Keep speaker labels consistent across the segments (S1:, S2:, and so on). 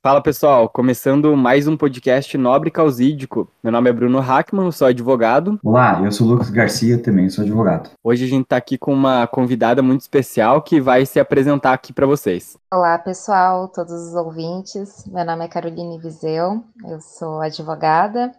S1: Fala pessoal, começando mais um podcast Nobre Causídico. Meu nome é Bruno Hackman, sou advogado.
S2: Olá, eu sou Lucas Garcia, também sou advogado.
S1: Hoje a gente está aqui com uma convidada muito especial que vai se apresentar aqui para vocês.
S3: Olá pessoal, todos os ouvintes. Meu nome é Caroline Viseu, eu sou advogada,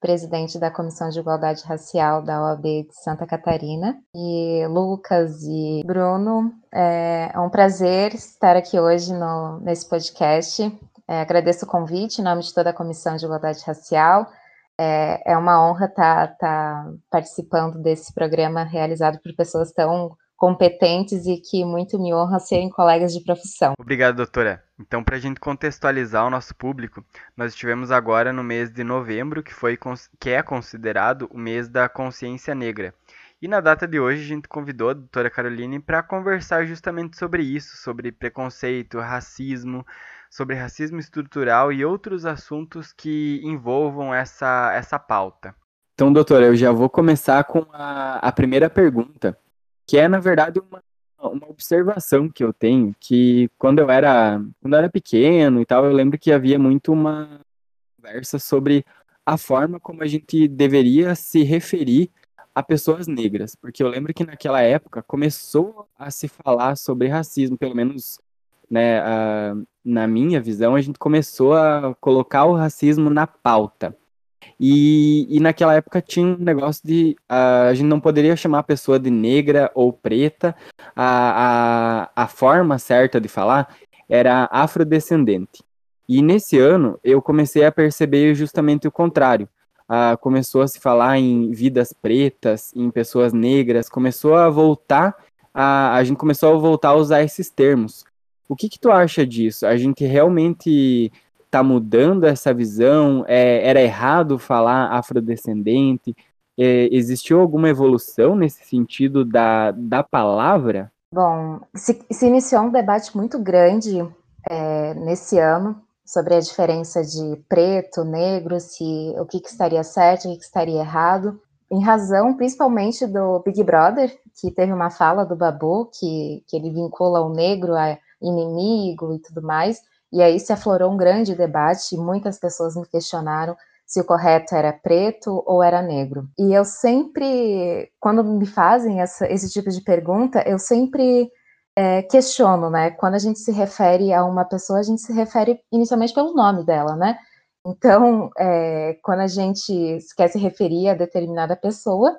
S3: presidente da Comissão de Igualdade Racial da OAB de Santa Catarina. E Lucas e Bruno, é um prazer estar aqui hoje no, nesse podcast. É, agradeço o convite em nome de toda a Comissão de Igualdade Racial. É, é uma honra estar, tá, tá participando desse programa realizado por pessoas tão competentes e que muito me honra serem colegas de profissão.
S1: Obrigado, doutora. Então, para a gente contextualizar o nosso público, nós estivemos agora no mês de novembro, que, foi, que é considerado o mês da consciência negra. E na data de hoje a gente convidou a doutora Caroline para conversar justamente sobre isso, sobre preconceito, racismo, sobre racismo estrutural e outros assuntos que envolvam essa, essa pauta. Então, doutora, eu já vou começar com a, a primeira pergunta, que é, na verdade, uma, uma observação que eu tenho, que quando eu era quando eu era pequeno e tal, eu lembro que havia muito uma conversa sobre a forma como a gente deveria se referir a pessoas negras, porque eu lembro que naquela época começou a se falar sobre racismo, pelo menos né, a, na minha visão, a gente começou a colocar o racismo na pauta. E, e naquela época tinha um negócio de uh, a gente não poderia chamar a pessoa de negra ou preta, a, a, a forma certa de falar era afrodescendente. E nesse ano eu comecei a perceber justamente o contrário. Uh, começou a se falar em vidas pretas, em pessoas negras, começou a voltar, a, a gente começou a voltar a usar esses termos. O que, que tu acha disso? A gente realmente está mudando essa visão? É, era errado falar afrodescendente? É, existiu alguma evolução nesse sentido da, da palavra?
S3: Bom, se, se iniciou um debate muito grande é, nesse ano sobre a diferença de preto, negro, se o que, que estaria certo, o que, que estaria errado, em razão principalmente do Big Brother, que teve uma fala do Babu, que, que ele vincula o negro a inimigo e tudo mais. E aí se aflorou um grande debate e muitas pessoas me questionaram se o correto era preto ou era negro. E eu sempre, quando me fazem essa, esse tipo de pergunta, eu sempre é, questiono, né? Quando a gente se refere a uma pessoa, a gente se refere inicialmente pelo nome dela, né? Então, é, quando a gente quer se referir a determinada pessoa,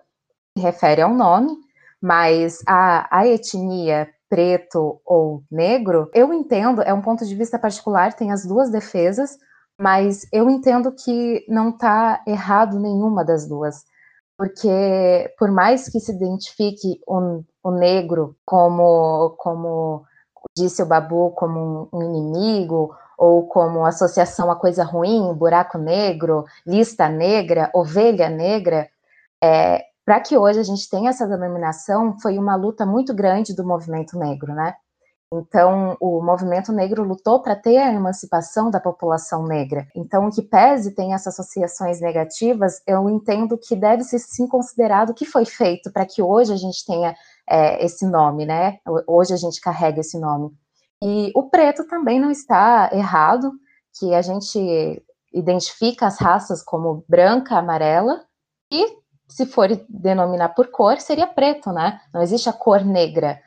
S3: se refere ao nome, mas a, a etnia preto ou negro, eu entendo, é um ponto de vista particular, tem as duas defesas, mas eu entendo que não está errado nenhuma das duas. Porque, por mais que se identifique o, o negro como, como disse o Babu, como um, um inimigo, ou como associação a coisa ruim, buraco negro, lista negra, ovelha negra, é, para que hoje a gente tenha essa denominação, foi uma luta muito grande do movimento negro, né? Então, o movimento negro lutou para ter a emancipação da população negra. Então, o que pese tem essas associações negativas, eu entendo que deve ser sim considerado o que foi feito para que hoje a gente tenha é, esse nome, né? Hoje a gente carrega esse nome. E o preto também não está errado, que a gente identifica as raças como branca, amarela, e se for denominar por cor, seria preto, né? Não existe a cor negra.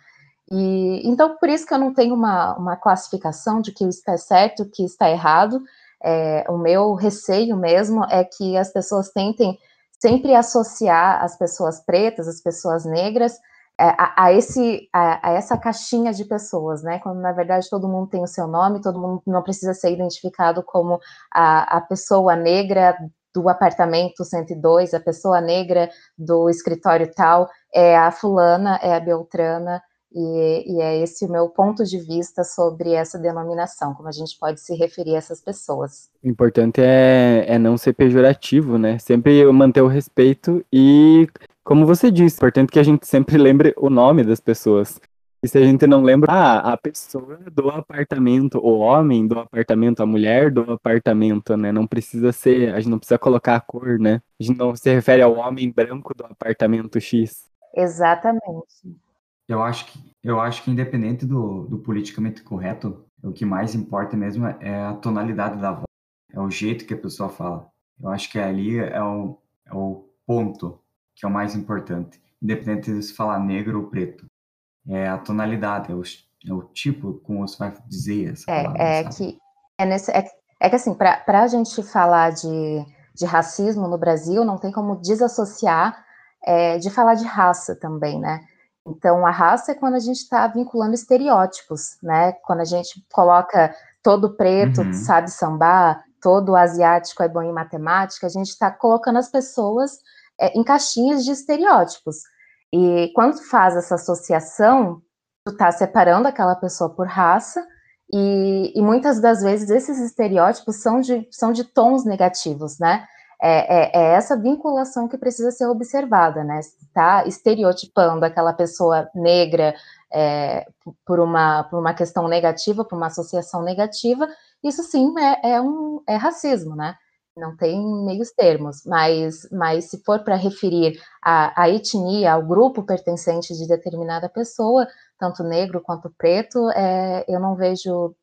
S3: E então por isso que eu não tenho uma, uma classificação de que está certo, que está errado. É, o meu receio mesmo é que as pessoas tentem sempre associar as pessoas pretas, as pessoas negras, é, a, a, esse, a, a, essa caixinha de pessoas, né? Quando na verdade todo mundo tem o seu nome, todo mundo não precisa ser identificado como a, a pessoa negra do apartamento 102, a pessoa negra do escritório tal, é a fulana, é a beltrana, e, e, é esse o meu ponto de vista sobre essa denominação, como a gente pode se referir a essas pessoas.
S1: O importante é, é não ser pejorativo, né? Sempre manter o respeito e, como você disse, é importante que a gente sempre lembre o nome das pessoas. E se a gente não lembra, ah, a pessoa do apartamento, o homem do apartamento, a mulher do apartamento, né? Não precisa ser, a gente não precisa colocar a cor, né? A gente não se refere ao homem branco do apartamento X.
S3: Exatamente.
S2: Eu acho que, eu acho que independente do, do politicamente correto, O que mais importa mesmo é a tonalidade da voz, é o jeito que a pessoa fala. Eu acho que ali é o, é o ponto que é o mais importante, independente de se falar negro ou preto. É a tonalidade, é o, é o tipo como você vai dizer essa
S3: é,
S2: palavra.
S3: É, que, é, nesse, é, é que assim, para a gente falar de, de racismo no Brasil, não tem como desassociar é, de falar de raça também, né? Então, a raça é quando a gente está vinculando estereótipos, né? Quando a gente coloca todo preto uhum. sabe sambar, todo asiático é bom em matemática, a gente está colocando as pessoas é, em caixinhas de estereótipos. E quando tu faz essa associação, tu está separando aquela pessoa por raça, e, e, muitas das vezes esses estereótipos são de, são de tons negativos, né? É, é, é essa vinculação que precisa ser observada, né? Está estereotipando aquela pessoa negra é, por, uma, por uma questão negativa, por uma associação negativa, isso sim é, é um, é racismo, né? Não tem meios termos, mas, mas se for para referir a etnia, ao grupo pertencente de determinada pessoa, tanto negro quanto preto, é, eu não vejo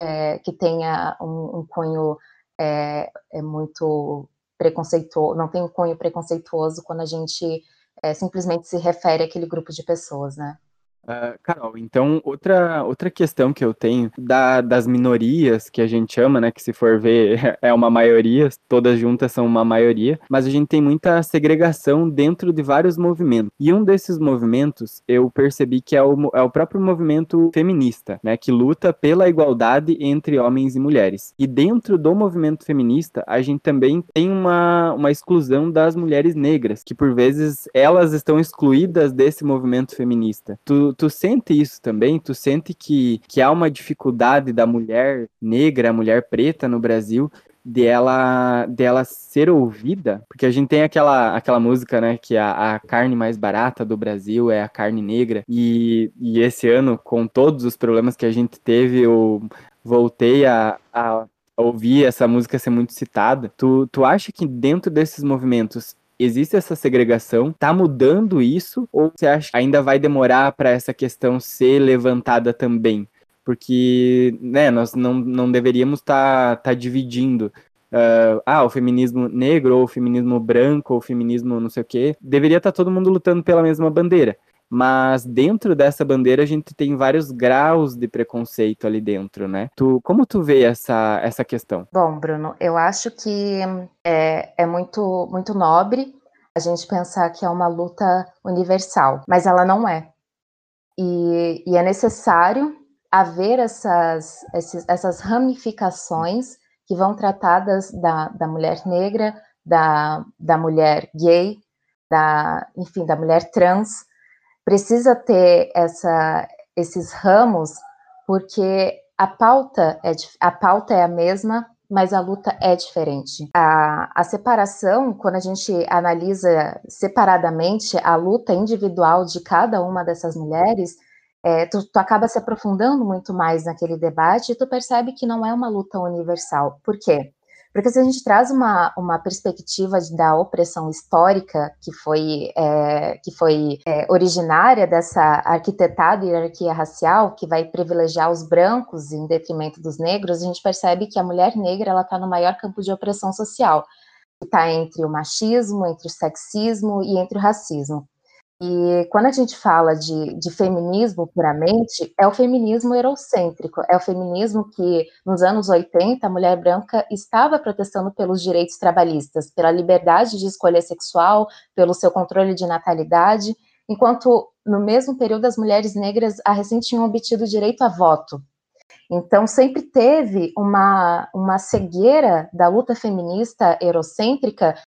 S3: é, que tenha um, um cunho é, é muito preconceituoso, não tem um cunho preconceituoso quando a gente é, simplesmente se refere àquele grupo de pessoas, né?
S1: Uh, Carol, então outra, outra questão que eu tenho da, das minorias que a gente chama, né, que se for ver é uma maioria, todas juntas são uma maioria, mas a gente tem muita segregação dentro de vários movimentos. E um desses movimentos eu percebi que é o, é o próprio movimento feminista, né, que luta pela igualdade entre homens e mulheres. E dentro do movimento feminista, a gente também tem uma, uma exclusão das mulheres negras, que por vezes elas estão excluídas desse movimento feminista. Tu, tu, sente isso também? Tu sente que, que há uma dificuldade da mulher negra, mulher preta no Brasil, dela dela ser ouvida, porque a gente tem aquela, aquela música, né, que a, a carne mais barata do Brasil é a carne negra, e, e esse ano, com todos os problemas que a gente teve, eu voltei a, a ouvir essa música ser muito citada. Tu, tu acha que dentro desses movimentos existe essa segregação? Tá mudando isso? Ou você acha que ainda vai demorar para essa questão ser levantada também? Porque, né, nós não, não deveríamos estar tá, tá dividindo Uh, ah, o feminismo negro, ou o feminismo branco, ou o feminismo não sei o quê, deveria estar tá todo mundo lutando pela mesma bandeira. Mas dentro dessa bandeira a gente tem vários graus de preconceito ali dentro, né? Tu, como tu vê essa, essa questão?
S3: Bom, Bruno, eu acho que é, é muito, muito nobre a gente pensar que é uma luta universal, mas ela não é. E, e é necessário haver essas, esses, essas ramificações que vão tratar das, da, da mulher negra, da, da mulher gay, da, enfim, da mulher trans, precisa ter essa, esses ramos, porque a pauta, é, a pauta é a mesma, mas a luta é diferente. A, a separação, quando a gente analisa separadamente a luta individual de cada uma dessas mulheres, é, tu, tu, acaba se aprofundando muito mais naquele debate e tu percebe que não é uma luta universal. Por quê? Porque se a gente traz uma, uma perspectiva da opressão histórica, que foi, é, que foi é, originária dessa arquitetada hierarquia racial, que vai privilegiar os brancos em detrimento dos negros, a gente percebe que a mulher negra está no maior campo de opressão social, que está entre o machismo, entre o sexismo e entre o racismo. E quando a gente fala de, de, feminismo puramente, é o feminismo eurocêntrico, é o feminismo que, nos anos 80, a mulher branca estava protestando pelos direitos trabalhistas, pela liberdade de escolha sexual, pelo seu controle de natalidade, enquanto no mesmo período as mulheres negras recém tinham obtido direito a voto. Então, sempre teve uma, uma cegueira da luta feminista eurocêntrica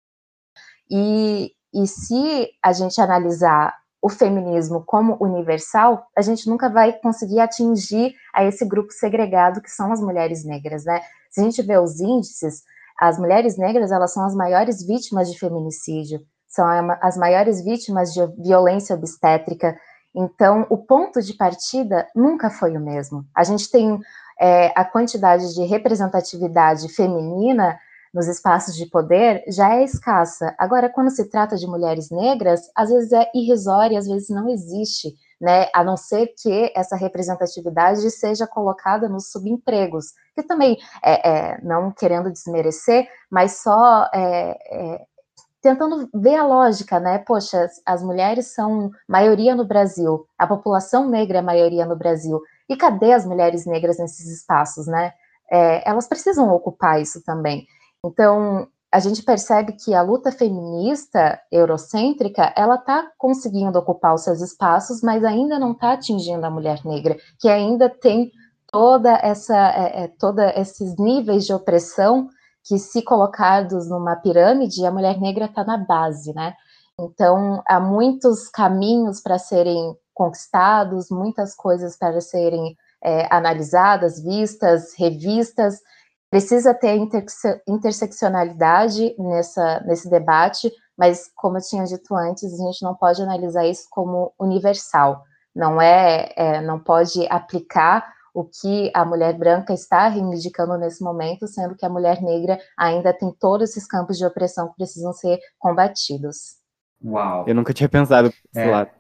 S3: e, e se a gente analisar o feminismo como universal, a gente nunca vai conseguir atingir a esse grupo segregado que são as mulheres negras, né? Se a gente vê os índices, as mulheres negras, elas são as maiores vítimas de feminicídio, são as maiores vítimas de violência obstétrica. Então, o ponto de partida nunca foi o mesmo. A gente tem é, a quantidade de representatividade feminina nos espaços de poder já é escassa. Agora, quando se trata de mulheres negras, às vezes é irrisória, às vezes não existe né? A não ser que essa representatividade seja colocada nos subempregos, que também, é, é não querendo desmerecer, mas só é, é, tentando ver a lógica, né? Poxa, as mulheres são maioria no Brasil, a população negra é maioria no Brasil, e cadê as mulheres negras nesses espaços, né? É, elas precisam ocupar isso também. Então, a gente percebe que a luta feminista eurocêntrica, ela está conseguindo ocupar os seus espaços, mas ainda não está atingindo a mulher negra, que ainda tem toda essa, é, é, toda esses níveis de opressão que, se colocados numa pirâmide, a mulher negra está na base, né? Então, há muitos caminhos para serem conquistados, muitas coisas para serem é, analisadas, vistas, revistas, Precisa ter interse interseccionalidade nessa, nesse debate, mas, como eu tinha dito antes, a gente não pode analisar isso como universal. Não é, é não pode aplicar o que a mulher branca está reivindicando nesse momento, sendo que a mulher negra ainda tem todos esses campos de opressão que precisam ser combatidos.
S1: Uau! Eu nunca tinha pensado por esse é, lado.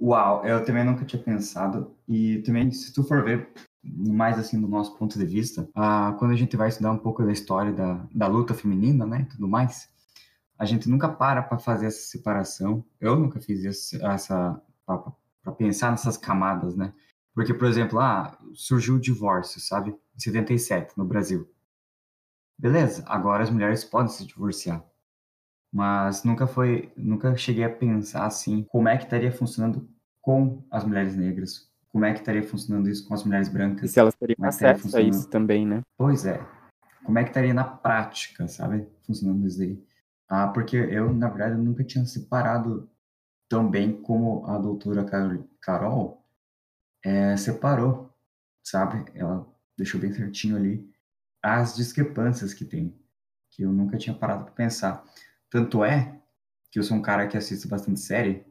S2: Uau, eu também nunca tinha pensado. E também, se tu for ver mais assim do nosso ponto de vista, ah, quando a gente vai estudar um pouco da história da, da luta feminina, né, tudo mais, a gente nunca para para fazer essa separação. Eu nunca fiz essa para pensar nessas camadas, né? Porque, por exemplo, ah, surgiu o divórcio, sabe? Em 77 no Brasil. Beleza, agora as mulheres podem se divorciar. Mas nunca foi, nunca cheguei a pensar assim, como é que estaria funcionando com as mulheres negras, como é que estaria funcionando isso com as mulheres brancas?
S1: E se elas teriam é acesso a isso também, né?
S2: Pois é. Como é que estaria na prática, sabe? Funcionando isso aí. Ah, porque eu, na verdade, nunca tinha separado tão bem como a doutora Carol é, separou, sabe? Ela deixou bem certinho ali as discrepâncias que tem, que eu nunca tinha parado para pensar. Tanto é que eu sou um cara que assiste bastante série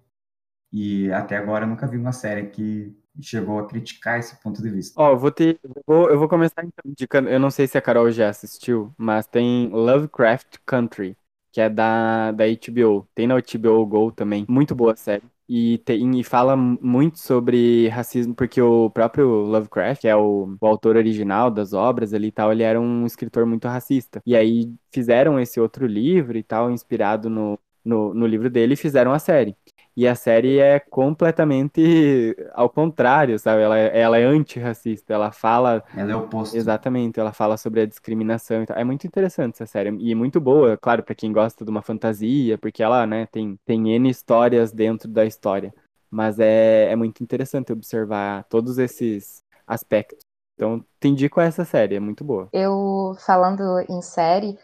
S2: e até agora eu nunca vi uma série que chegou a criticar esse ponto de vista.
S1: Ó, oh, vou ter, eu vou, eu vou começar então indicando, eu não sei se a Carol já assistiu, mas tem Lovecraft Country, que é da, da HBO. Tem na HBO Go também, muito boa série. E, tem, e fala muito sobre racismo, porque o próprio Lovecraft, que é o, o autor original das obras ali e tal, ele era um escritor muito racista. E aí fizeram esse outro livro e tal, inspirado no, no, no livro dele, e fizeram a série. E a série é completamente ao contrário, sabe? Ela, é, ela é antirracista, ela fala.
S2: Ela é oposto.
S1: Exatamente, ela fala sobre a discriminação. É muito interessante essa série. E muito boa, claro, para quem gosta de uma fantasia, porque ela, né, tem, tem N histórias dentro da história. Mas é, é muito interessante observar todos esses aspectos. Então, te indico essa série, é muito boa.
S3: Eu, falando em série,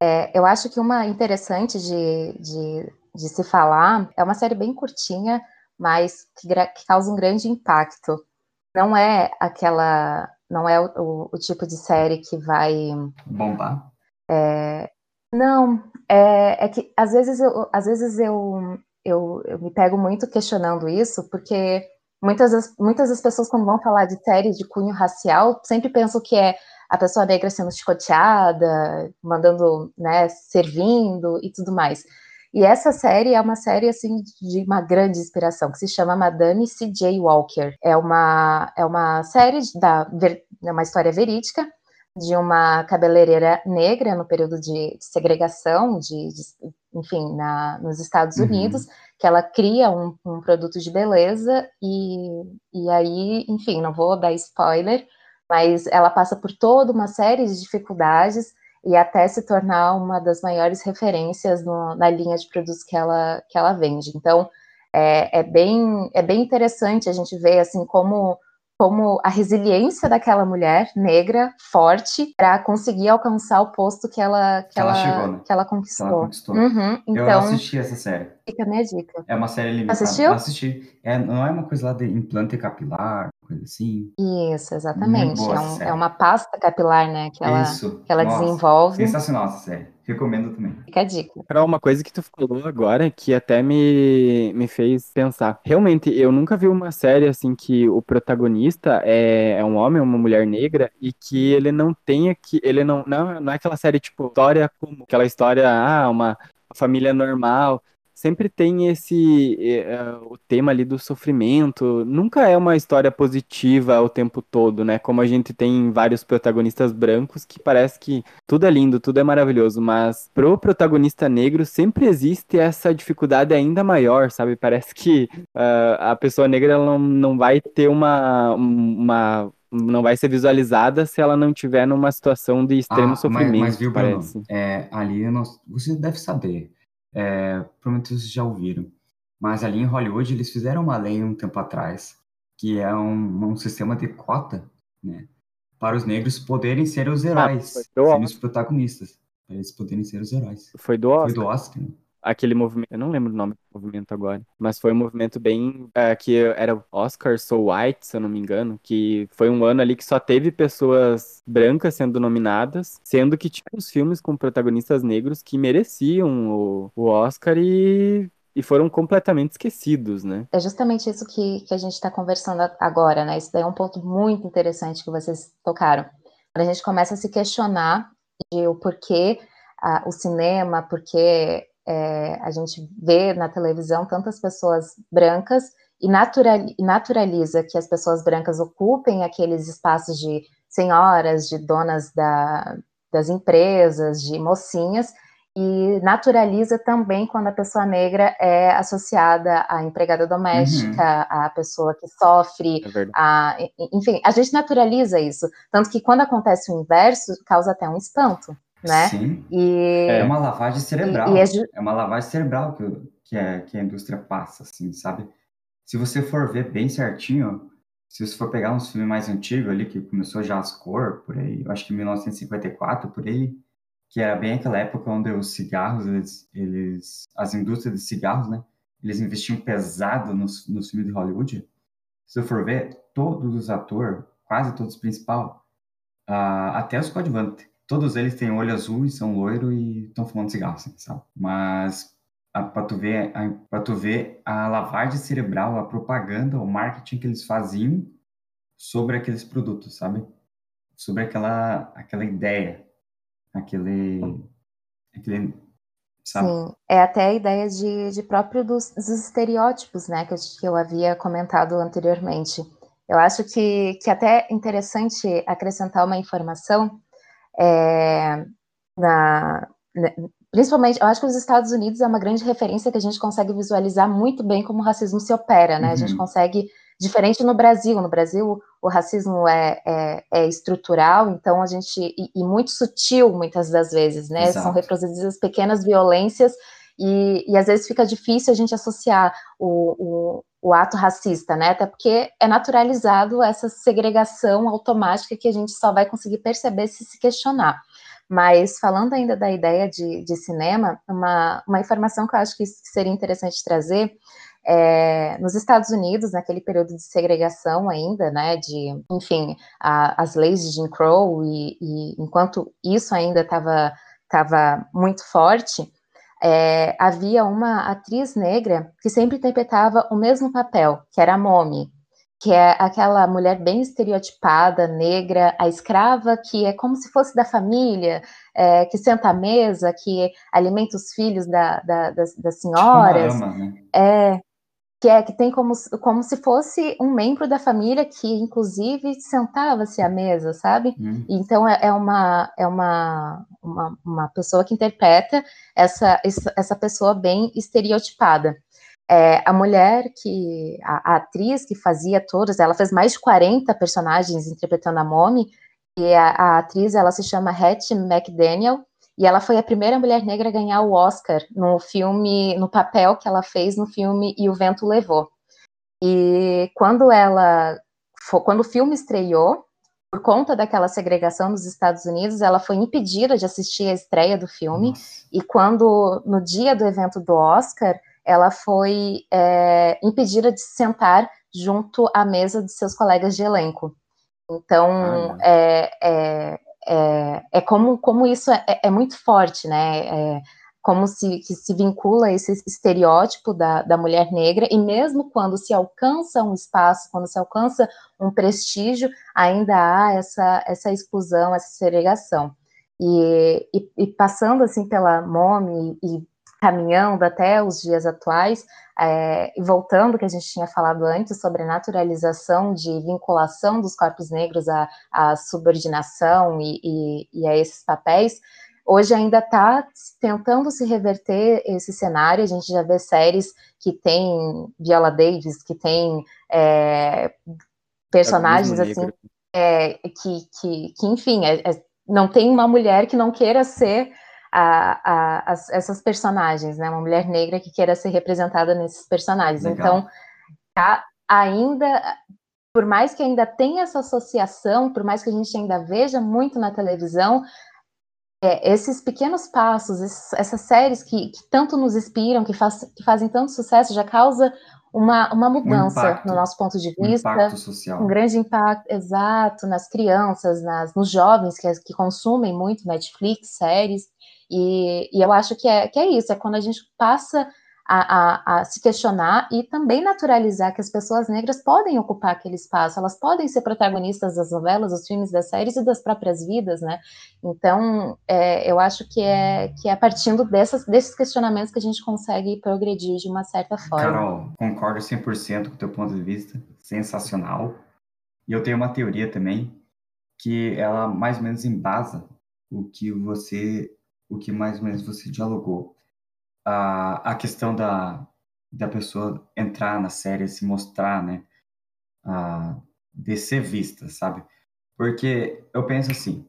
S3: é, eu acho que uma interessante de, de de se falar. É uma série bem curtinha, mas que, que causa um grande impacto. Não é aquela. Não é o, o, o tipo de série que vai.
S2: Bombar?
S3: É, não, é, é, que às vezes, eu, às vezes eu, eu, eu me pego muito questionando isso, porque muitas das, muitas das pessoas, quando vão falar de séries de cunho racial, sempre pensam que é a pessoa negra sendo chicoteada, mandando, né, servindo e tudo mais. E essa série é uma série assim de uma grande inspiração, que se chama Madame C.J. Walker. É uma é uma série da é uma história verídica de uma cabeleireira negra no período de, segregação, de, de enfim, na, nos Estados uhum. Unidos, que ela cria um, um, produto de beleza e, e aí, enfim, não vou dar spoiler, mas ela passa por toda uma série de dificuldades e até se tornar uma das maiores referências no, na linha de produtos que ela, que ela vende. Então, é, é, bem, é bem interessante a gente ver assim como como a resiliência daquela mulher negra forte para conseguir alcançar o posto que ela que, ela, ela, chegou, né? que ela conquistou. Ela conquistou. Uhum,
S2: então, eu assisti essa série.
S3: Fica a minha dica.
S2: É uma série limitada.
S3: Assistiu?
S2: Assisti. É, não é uma coisa lá de implante capilar, coisa assim.
S3: Isso, exatamente. É, um, é, uma pasta capilar, né, que ela, Isso. Que ela Nossa, desenvolve.
S2: Sensacional essa série. Recomendo também.
S3: Fica a dica.
S1: Carol, uma coisa que tu falou agora que até me, me fez pensar. Realmente, eu nunca vi uma série assim que o protagonista é, é um homem, uma mulher negra, e que ele não tenha que. Ele não. Não, não é aquela série tipo história como aquela história, ah, uma família normal sempre tem esse uh, o tema ali do sofrimento. Nunca é uma história positiva o tempo todo, né? Como a gente tem vários protagonistas brancos que parece que tudo é lindo, tudo é maravilhoso, mas pro protagonista negro sempre existe essa dificuldade ainda maior, sabe? Parece que uh, a pessoa negra ela não, não vai ter uma, uma não vai ser visualizada se ela não tiver numa situação de extremo ah, sofrimento, mas, mas viu, parece. Bruno,
S2: é, ali nós, você deve saber, é, provavelmente vocês já ouviram, mas ali em Hollywood eles fizeram uma lei um tempo atrás, que é um, um sistema de cota, né, para os negros poderem ser os ah, heróis, ah, serem os protagonistas, para eles poderem ser os heróis.
S1: Foi do Oscar.
S2: Foi do Oscar?
S1: Aquele movimento, eu não lembro o nome do movimento agora, mas foi um movimento bem é, que era Oscar So White, se eu não me engano, que foi um ano ali que só teve pessoas brancas sendo nominadas, sendo que tinha os filmes com protagonistas negros que mereciam o, o Oscar e e foram completamente esquecidos, né?
S3: É justamente isso que, que a gente está conversando agora, né? Isso daí é um ponto muito interessante que vocês tocaram. Quando a gente começa a se questionar de o porquê ah, o cinema, porque é, a gente vê na televisão tantas pessoas brancas e natural, naturaliza que as pessoas brancas ocupem aqueles espaços de senhoras, de donas da, das empresas, de mocinhas, e naturaliza também quando a pessoa negra é associada à empregada doméstica, uhum. à pessoa que sofre, é a, enfim, a gente naturaliza isso, tanto que quando acontece o inverso, causa até um espanto né?
S2: Sim. E, é uma lavagem cerebral. E, e é, é, uma lavagem cerebral que, que, é, que a indústria passa, assim, sabe? Se você for ver bem certinho, se você for pegar uns filmes mais antigos ali, que começou já as cor, por aí, eu acho que em 1954, por aí, que era bem aquela época onde os cigarros, eles, eles as indústrias de cigarros, né? Eles investiam pesado nos, nos filmes de Hollywood. Se você for ver, todos os atores, quase todos os principais, uh, até os coadjuvantes, todos eles têm olho azul e são loiro e estão fumando cigarro, assim, sabe? Mas para tu ver para tu ver a lavagem cerebral, a propaganda, o marketing que eles faziam sobre aqueles produtos, sabe? Sobre aquela aquela ideia, aquele aquele
S3: sabe? Sim, é até a ideia de, de próprio dos, dos estereótipos, né, que eu, que eu havia comentado anteriormente. Eu acho que, que até é interessante acrescentar uma informação é, na, né, principalmente, eu acho que os Estados Unidos é uma grande referência que a gente consegue visualizar muito bem como o racismo se opera, né? Uhum. A gente uhum. consegue, diferente no Brasil, no Brasil o racismo é, é, é estrutural, então a gente, e, e, muito sutil muitas das vezes, né? Exato. São reproduzidas pequenas violências e, e às vezes fica difícil a gente associar o, o, o, ato racista, né? Até porque é naturalizado essa segregação automática que a gente só vai conseguir perceber se se questionar. Mas falando ainda da ideia de, de cinema, uma, uma informação que eu acho que seria interessante trazer é, nos Estados Unidos, naquele período de segregação ainda, né, de, enfim, a, as leis de Jim Crow, e, e enquanto isso ainda estava muito forte, é, havia uma atriz negra que sempre interpretava o mesmo papel, que era a Mommy, que é aquela mulher bem estereotipada, negra, a escrava, que é como se fosse da família, é, que senta à mesa, que alimenta os filhos da, da, das, das, senhoras. Ama, né? É, que é que tem como, como se fosse um membro da família que, inclusive, sentava-se à mesa, sabe? Hum. Então é, é, uma é uma, uma, uma, pessoa que interpreta essa, essa pessoa bem estereotipada. É, a mulher que a, a, atriz que fazia todas, ela fez mais de 40 personagens interpretando a Mommy, e a, a atriz ela se chama Hattie McDaniel, e ela foi a primeira mulher negra a ganhar o Oscar no filme, no papel que ela fez no filme E o Vento Levou. E quando ela, quando o filme estreou, por conta daquela segregação nos Estados Unidos, ela foi impedida de assistir a estreia do filme. Nossa. E quando, no dia do evento do Oscar, ela foi é, impedida de sentar junto à mesa de seus colegas de elenco. Então, ah, é, é, é, é como, como isso é, é muito forte, né? É, como se, se vincula esse estereótipo da, da mulher negra, e mesmo quando se alcança um espaço, quando se alcança um prestígio, ainda há essa, essa exclusão, essa segregação. E, e, e passando assim pela MOME e caminhando até os dias atuais, é, e voltando que a gente tinha falado antes sobre a naturalização de vinculação dos corpos negros à, à subordinação e, e, e, a esses papéis, hoje ainda está tentando se reverter esse cenário. A gente já vê séries que tem Viola Davis, que tem é, personagens assim, é, que, que, que, enfim, é, é, não tem uma mulher que não queira ser a, a, as, essas personagens, né? Uma mulher negra que queira ser representada nesses personagens. Legal. Então, tá, ainda, por mais que ainda tenha essa associação, por mais que a gente ainda veja muito na televisão, é, esses pequenos passos, esses, essas séries que, que, tanto nos inspiram, que, faz, que, fazem tanto sucesso, já causa uma, uma mudança um impacto, no nosso ponto de vista. Um impacto social. Um grande impacto, exato, nas crianças, nas, nos jovens que, que consumem muito Netflix, séries. E, e eu acho que é, que é isso, é quando a gente passa a, a, a, se questionar e também naturalizar que as pessoas negras podem ocupar aquele espaço, elas podem ser protagonistas das novelas, dos filmes, das séries e das próprias vidas, né? Então, é, eu acho que é, que é partindo dessas, desses questionamentos que a gente consegue progredir de uma certa forma.
S2: Carol, concordo 100% com o teu ponto de vista, sensacional. E eu tenho uma teoria também que ela mais ou menos embasa o que você o que mais ou menos você dialogou. A, a questão da, da pessoa entrar na série, se mostrar, né? A, de ser vista, sabe? Porque eu penso assim,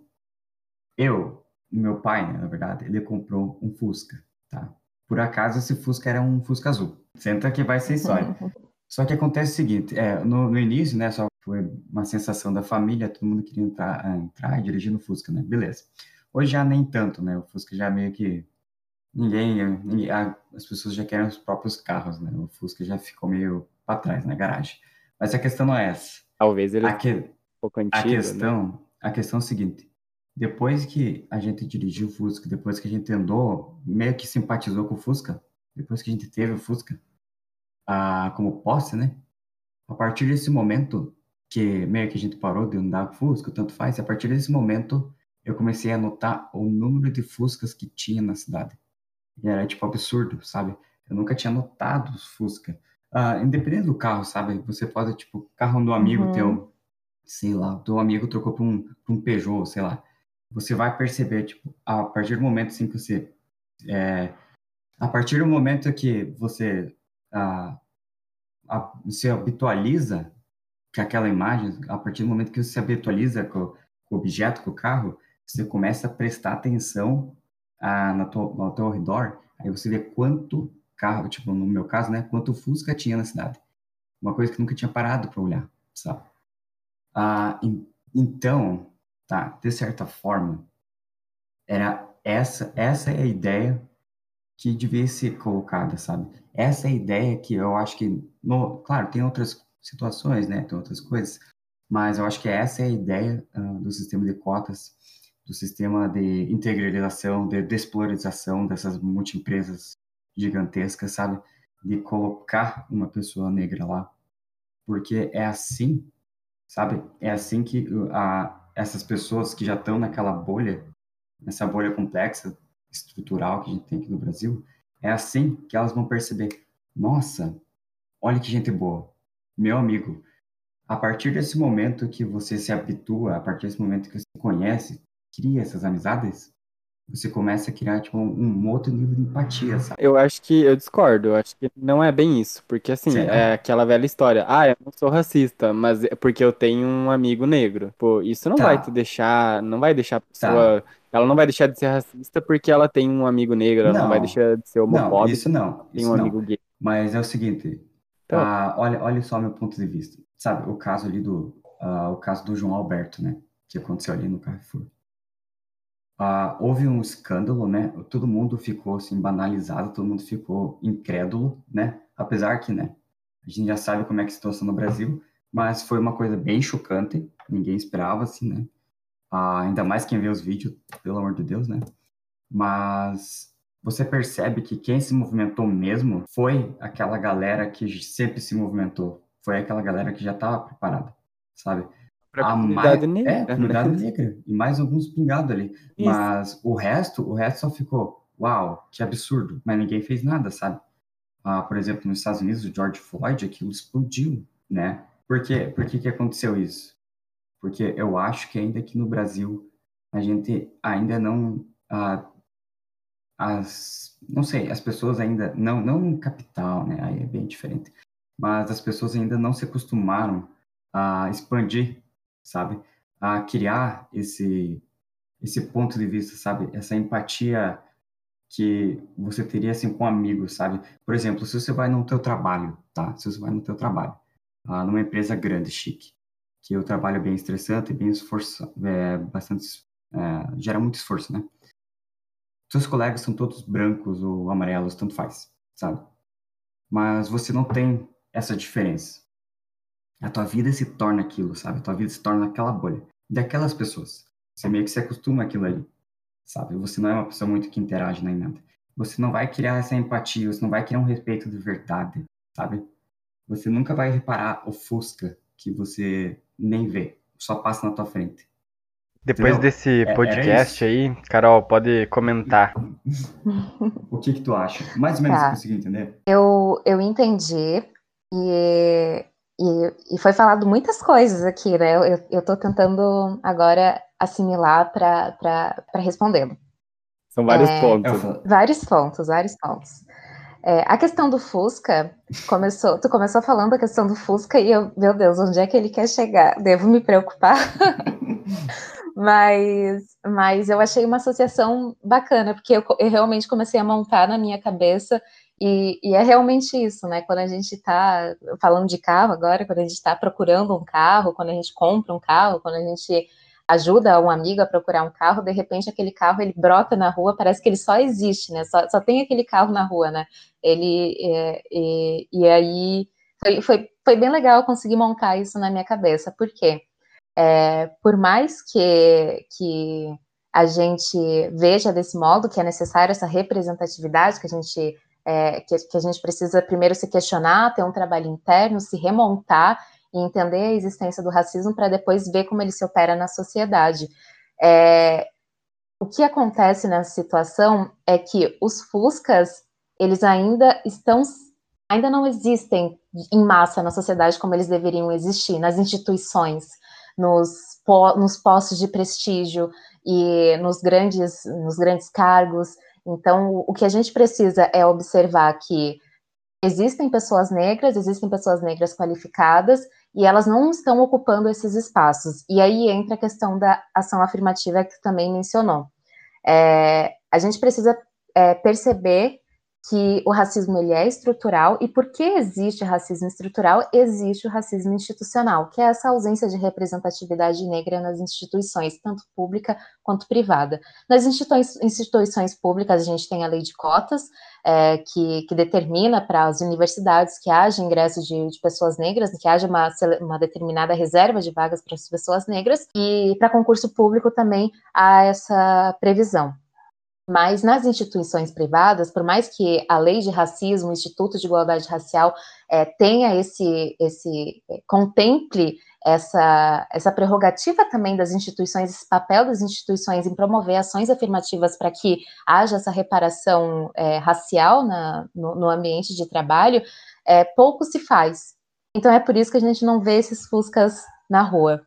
S2: eu, meu pai, né, na verdade, ele comprou um Fusca, tá? Por acaso esse Fusca era um Fusca azul. Senta que vai ser história. Só que acontece o seguinte, é, no, no início, né, só foi uma sensação da família, todo mundo queria entrar, entrar e dirigir no Fusca, né? Beleza. Hoje já nem tanto, né? O Fusca já meio que ninguém, ninguém as pessoas já querem os próprios carros, né? O Fusca já ficou meio para trás na garagem. Mas a questão não é essa.
S1: Talvez ele que, um pouco antigo,
S2: a né? questão, né? a questão é a seguinte: depois que a gente dirigiu o Fusca, depois que a gente andou, meio que simpatizou com o Fusca, depois que a gente teve o Fusca ah, como posse, né? A partir desse momento que meio que a gente parou de andar com o Fusca, tanto faz, a partir desse momento eu comecei a notar o número de Fuscas que tinha na cidade. E era, tipo, absurdo, sabe? Eu nunca tinha notado os Fusca. Uh, independente do carro, sabe? Você pode, tipo, carro do amigo uhum. teu, sei lá, teu amigo trocou por um, por um Peugeot, sei lá. Você vai perceber, tipo, a partir do momento, assim, que você... É, a partir do momento que você uh, a, se habitualiza com aquela imagem, a partir do momento que você se habitualiza com, com o objeto, com o carro, você começa a prestar atenção a, na tua, ao teu redor, aí você vê quanto carro, tipo, no meu caso, né, quanto Fusca tinha na cidade. Uma coisa que nunca tinha parado para olhar, sabe? Ah, então, tá, de certa forma, era essa, essa é a ideia que devia ser colocada, sabe? Essa é a ideia que eu acho que, no, claro, tem outras situações, né, tem outras coisas, mas eu acho que essa é a ideia uh, do sistema de cotas do sistema de integralização, de despolitização dessas multiempresas gigantescas, sabe? De colocar uma pessoa negra lá. Porque é assim, sabe? É assim que a, essas pessoas que já estão naquela bolha, nessa bolha complexa, estrutural que a gente tem aqui no Brasil, é assim que elas vão perceber: nossa, olha que gente boa. Meu amigo, a partir desse momento que você se habitua, a partir desse momento que você conhece, cria essas amizades, você começa a criar tipo, um outro nível de empatia, sabe?
S1: Eu acho que eu discordo, eu acho que não é bem isso, porque assim, Será? é aquela velha história, ah, eu não sou racista, mas é porque eu tenho um amigo negro. Pô, isso não tá. vai te deixar, não vai deixar a tá. pessoa, tá. ela não vai deixar de ser racista porque ela tem um amigo negro, ela não, não vai deixar de ser homofóbico.
S2: Não, isso não. Tem um não. amigo gay. Mas é o seguinte, então, ah, olha, olha só meu ponto de vista. Sabe, o caso ali do, uh, o caso do João Alberto, né, que aconteceu ali no Carrefour. Ah, houve um escândalo, né? Todo mundo ficou assim banalizado, todo mundo ficou incrédulo, né? Apesar que, né? A gente já sabe como é que é a situação no Brasil, mas foi uma coisa bem chocante. Ninguém esperava, assim, né? Ah, ainda mais quem vê os vídeos, pelo amor de Deus, né? Mas você percebe que quem se movimentou mesmo foi aquela galera que sempre se movimentou. Foi aquela galera que já estava preparada, sabe?
S1: Pra a comunidade negra.
S2: É, comunidade negra. E mais alguns pingados ali. Isso. Mas o resto, o resto só ficou. uau, que absurdo, mas ninguém fez nada, sabe? Ah, por exemplo, nos Estados Unidos, o George Floyd, aquilo explodiu, né? Por quê? Por que, que aconteceu isso? Porque eu acho que ainda aqui no Brasil a gente ainda não ah, as não sei as pessoas ainda não não capital né aí é bem diferente mas as pessoas ainda não se acostumaram a expandir sabe? A criar esse esse ponto de vista sabe? Essa empatia que você teria assim com amigos sabe? Por exemplo se você vai no teu trabalho tá? Se você vai no teu trabalho ah, numa empresa grande chique que o trabalho é bem estressante bem esforçado é bastante é, gera muito esforço né? Seus colegas são todos brancos ou amarelos, tanto faz, sabe? Mas você não tem essa diferença. A tua vida se torna aquilo, sabe? A tua vida se torna aquela bolha daquelas pessoas. Você meio que se acostuma àquilo ali, sabe? Você não é uma pessoa muito que interage nem nada. Você não vai criar essa empatia, você não vai criar um respeito de verdade, sabe? Você nunca vai reparar o fusca que você nem vê, só passa na tua frente.
S1: Depois Entendeu? desse é, podcast aí, Carol, pode comentar.
S2: o que que tu acha? Mais ou menos tá. consegui entender?
S3: Eu, eu entendi e, e, e, foi falado muitas coisas aqui, né? Eu, eu tô tentando agora assimilar para respondê-lo.
S1: São vários é, pontos.
S3: Vários pontos, vários pontos. É, a questão do Fusca começou. Tu começou falando a questão do Fusca e eu, meu Deus, onde é que ele quer chegar? Devo me preocupar? Mas, mas eu achei uma associação bacana, porque eu, eu realmente comecei a montar na minha cabeça, e, e é realmente isso, né? Quando a gente está falando de carro agora, quando a gente está procurando um carro, quando a gente compra um carro, quando a gente ajuda um amigo a procurar um carro, de repente aquele carro ele brota na rua, parece que ele só existe, né? Só, só tem aquele carro na rua, né? Ele é, e, e aí foi, foi, foi bem legal conseguir montar isso na minha cabeça, por quê? É, por mais que, que a gente veja desse modo que é necessário essa representatividade, que a gente é, que, que, a gente precisa primeiro se questionar, ter um trabalho interno, se remontar e entender a existência do racismo para depois ver como ele se opera na sociedade. É, o que acontece nessa situação é que os fuscas eles ainda estão ainda não existem em massa na sociedade como eles deveriam existir nas instituições nos, nos postos de prestígio e nos grandes, nos grandes cargos. Então, o que a gente precisa é observar que existem pessoas negras, existem pessoas negras qualificadas e elas não estão ocupando esses espaços. E aí entra a questão da ação afirmativa que também mencionou. É, a gente precisa é, perceber que o racismo ele é estrutural e por que existe racismo estrutural? Existe o racismo institucional, que é essa ausência de representatividade negra nas instituições, tanto pública quanto privada. Nas instituições, instituições públicas, a gente tem a lei de cotas, é, que, que, determina para as universidades que haja ingresso de, de pessoas negras, que haja uma, uma, determinada reserva de vagas para as pessoas negras, e para concurso público também há essa previsão. Mas nas instituições privadas, por mais que a lei de racismo, o Instituto de Igualdade Racial, é, tenha esse, esse é, contemple essa, essa prerrogativa também das instituições, esse papel das instituições em promover ações afirmativas para que haja essa reparação é, racial na, no, no, ambiente de trabalho, é, pouco se faz. Então é por isso que a gente não vê esses fuscas na rua.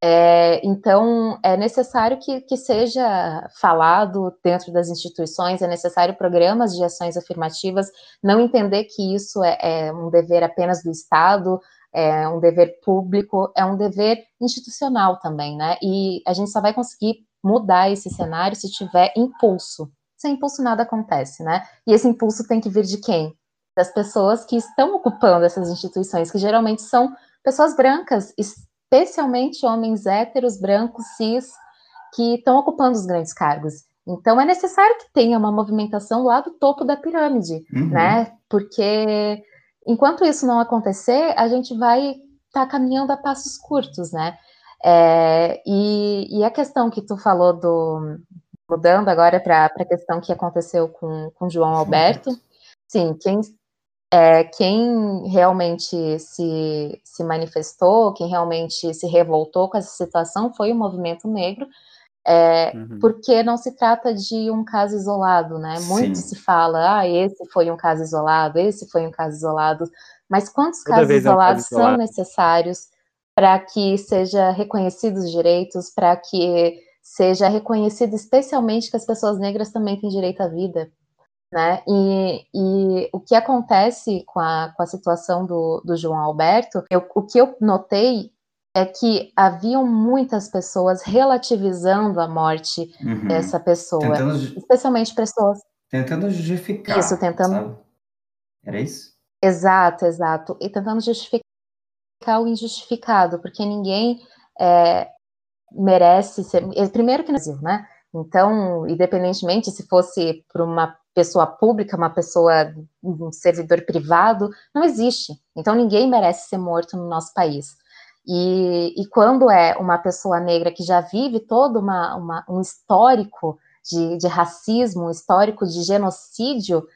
S3: É, então, é necessário que, que, seja falado dentro das instituições, é necessário programas de ações afirmativas, não entender que isso é, é, um dever apenas do Estado, é um dever público, é um dever institucional também, né? E a gente só vai conseguir mudar esse cenário se tiver impulso. Sem impulso nada acontece, né? E esse impulso tem que vir de quem? Das pessoas que estão ocupando essas instituições, que geralmente são pessoas brancas, especialmente homens héteros, brancos, cis, que estão ocupando os grandes cargos. Então é necessário que tenha uma movimentação lá do topo da pirâmide, uhum. né? Porque enquanto isso não acontecer, a gente vai estar tá caminhando a passos curtos, né? É, e, e, a questão que tu falou do mudando agora para a questão que aconteceu com, com João Alberto, sim, quem é, quem realmente se, se manifestou, quem realmente se revoltou com essa situação foi o movimento negro, É, uhum. Porque não se trata de um caso isolado, né? Muito Sim. se fala, ah, esse foi um caso isolado, esse foi um caso isolado, mas quantos Toda casos isolados é um caso são necessários para que seja reconhecidos os direitos, para que seja reconhecido especialmente que as pessoas negras também têm direito à vida, né? E, e o que acontece com a, com a situação do, do João Alberto, eu, o que eu notei é que haviam muitas pessoas relativizando a morte uhum. dessa pessoa, tentando, especialmente pessoas
S2: tentando justificar.
S3: Isso, tentando. Sabe?
S2: Era isso?
S3: Exato, exato. E tentando justificar o injustificado, porque ninguém é, merece ser. Primeiro que no Brasil, né? Então, independentemente se fosse para uma pessoa pública, uma pessoa, um servidor privado, não existe. Então, ninguém merece ser morto no nosso país. E, e quando é uma pessoa negra que já vive todo uma, uma, um histórico de, de, racismo, um histórico de genocídio,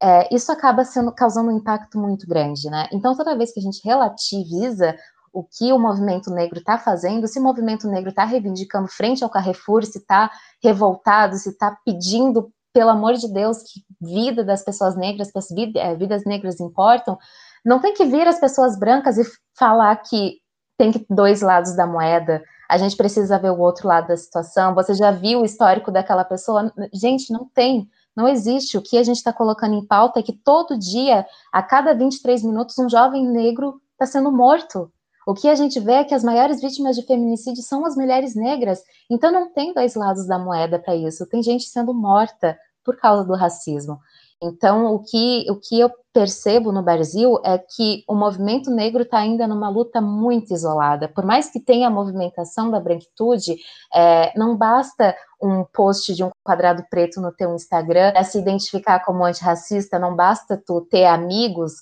S3: é, isso acaba sendo causando um impacto muito grande, né? Então, toda vez que a gente relativiza o que o movimento negro está fazendo, se o movimento negro está reivindicando frente ao Carrefour, se está revoltado, se está pedindo, pelo amor de Deus, que vida das pessoas negras, é, vidas negras importam, não tem que vir as pessoas brancas e falar que tem que dois lados da moeda, a gente precisa ver o outro lado da situação, você já viu o histórico daquela pessoa? Gente, não tem, não existe. O que a gente está colocando em pauta é que todo dia, a cada 23 minutos, um jovem negro está sendo morto. O que a gente vê é que as maiores vítimas de feminicídio são as mulheres negras. Então não tem dois lados da moeda para isso. Tem gente sendo morta por causa do racismo. Então, o que, o que eu percebo no Brasil é que o movimento negro está ainda numa luta muito isolada. Por mais que tenha a movimentação da branquitude, é, não basta um post de um quadrado preto no teu Instagram para se identificar como antirracista, não basta tu ter amigos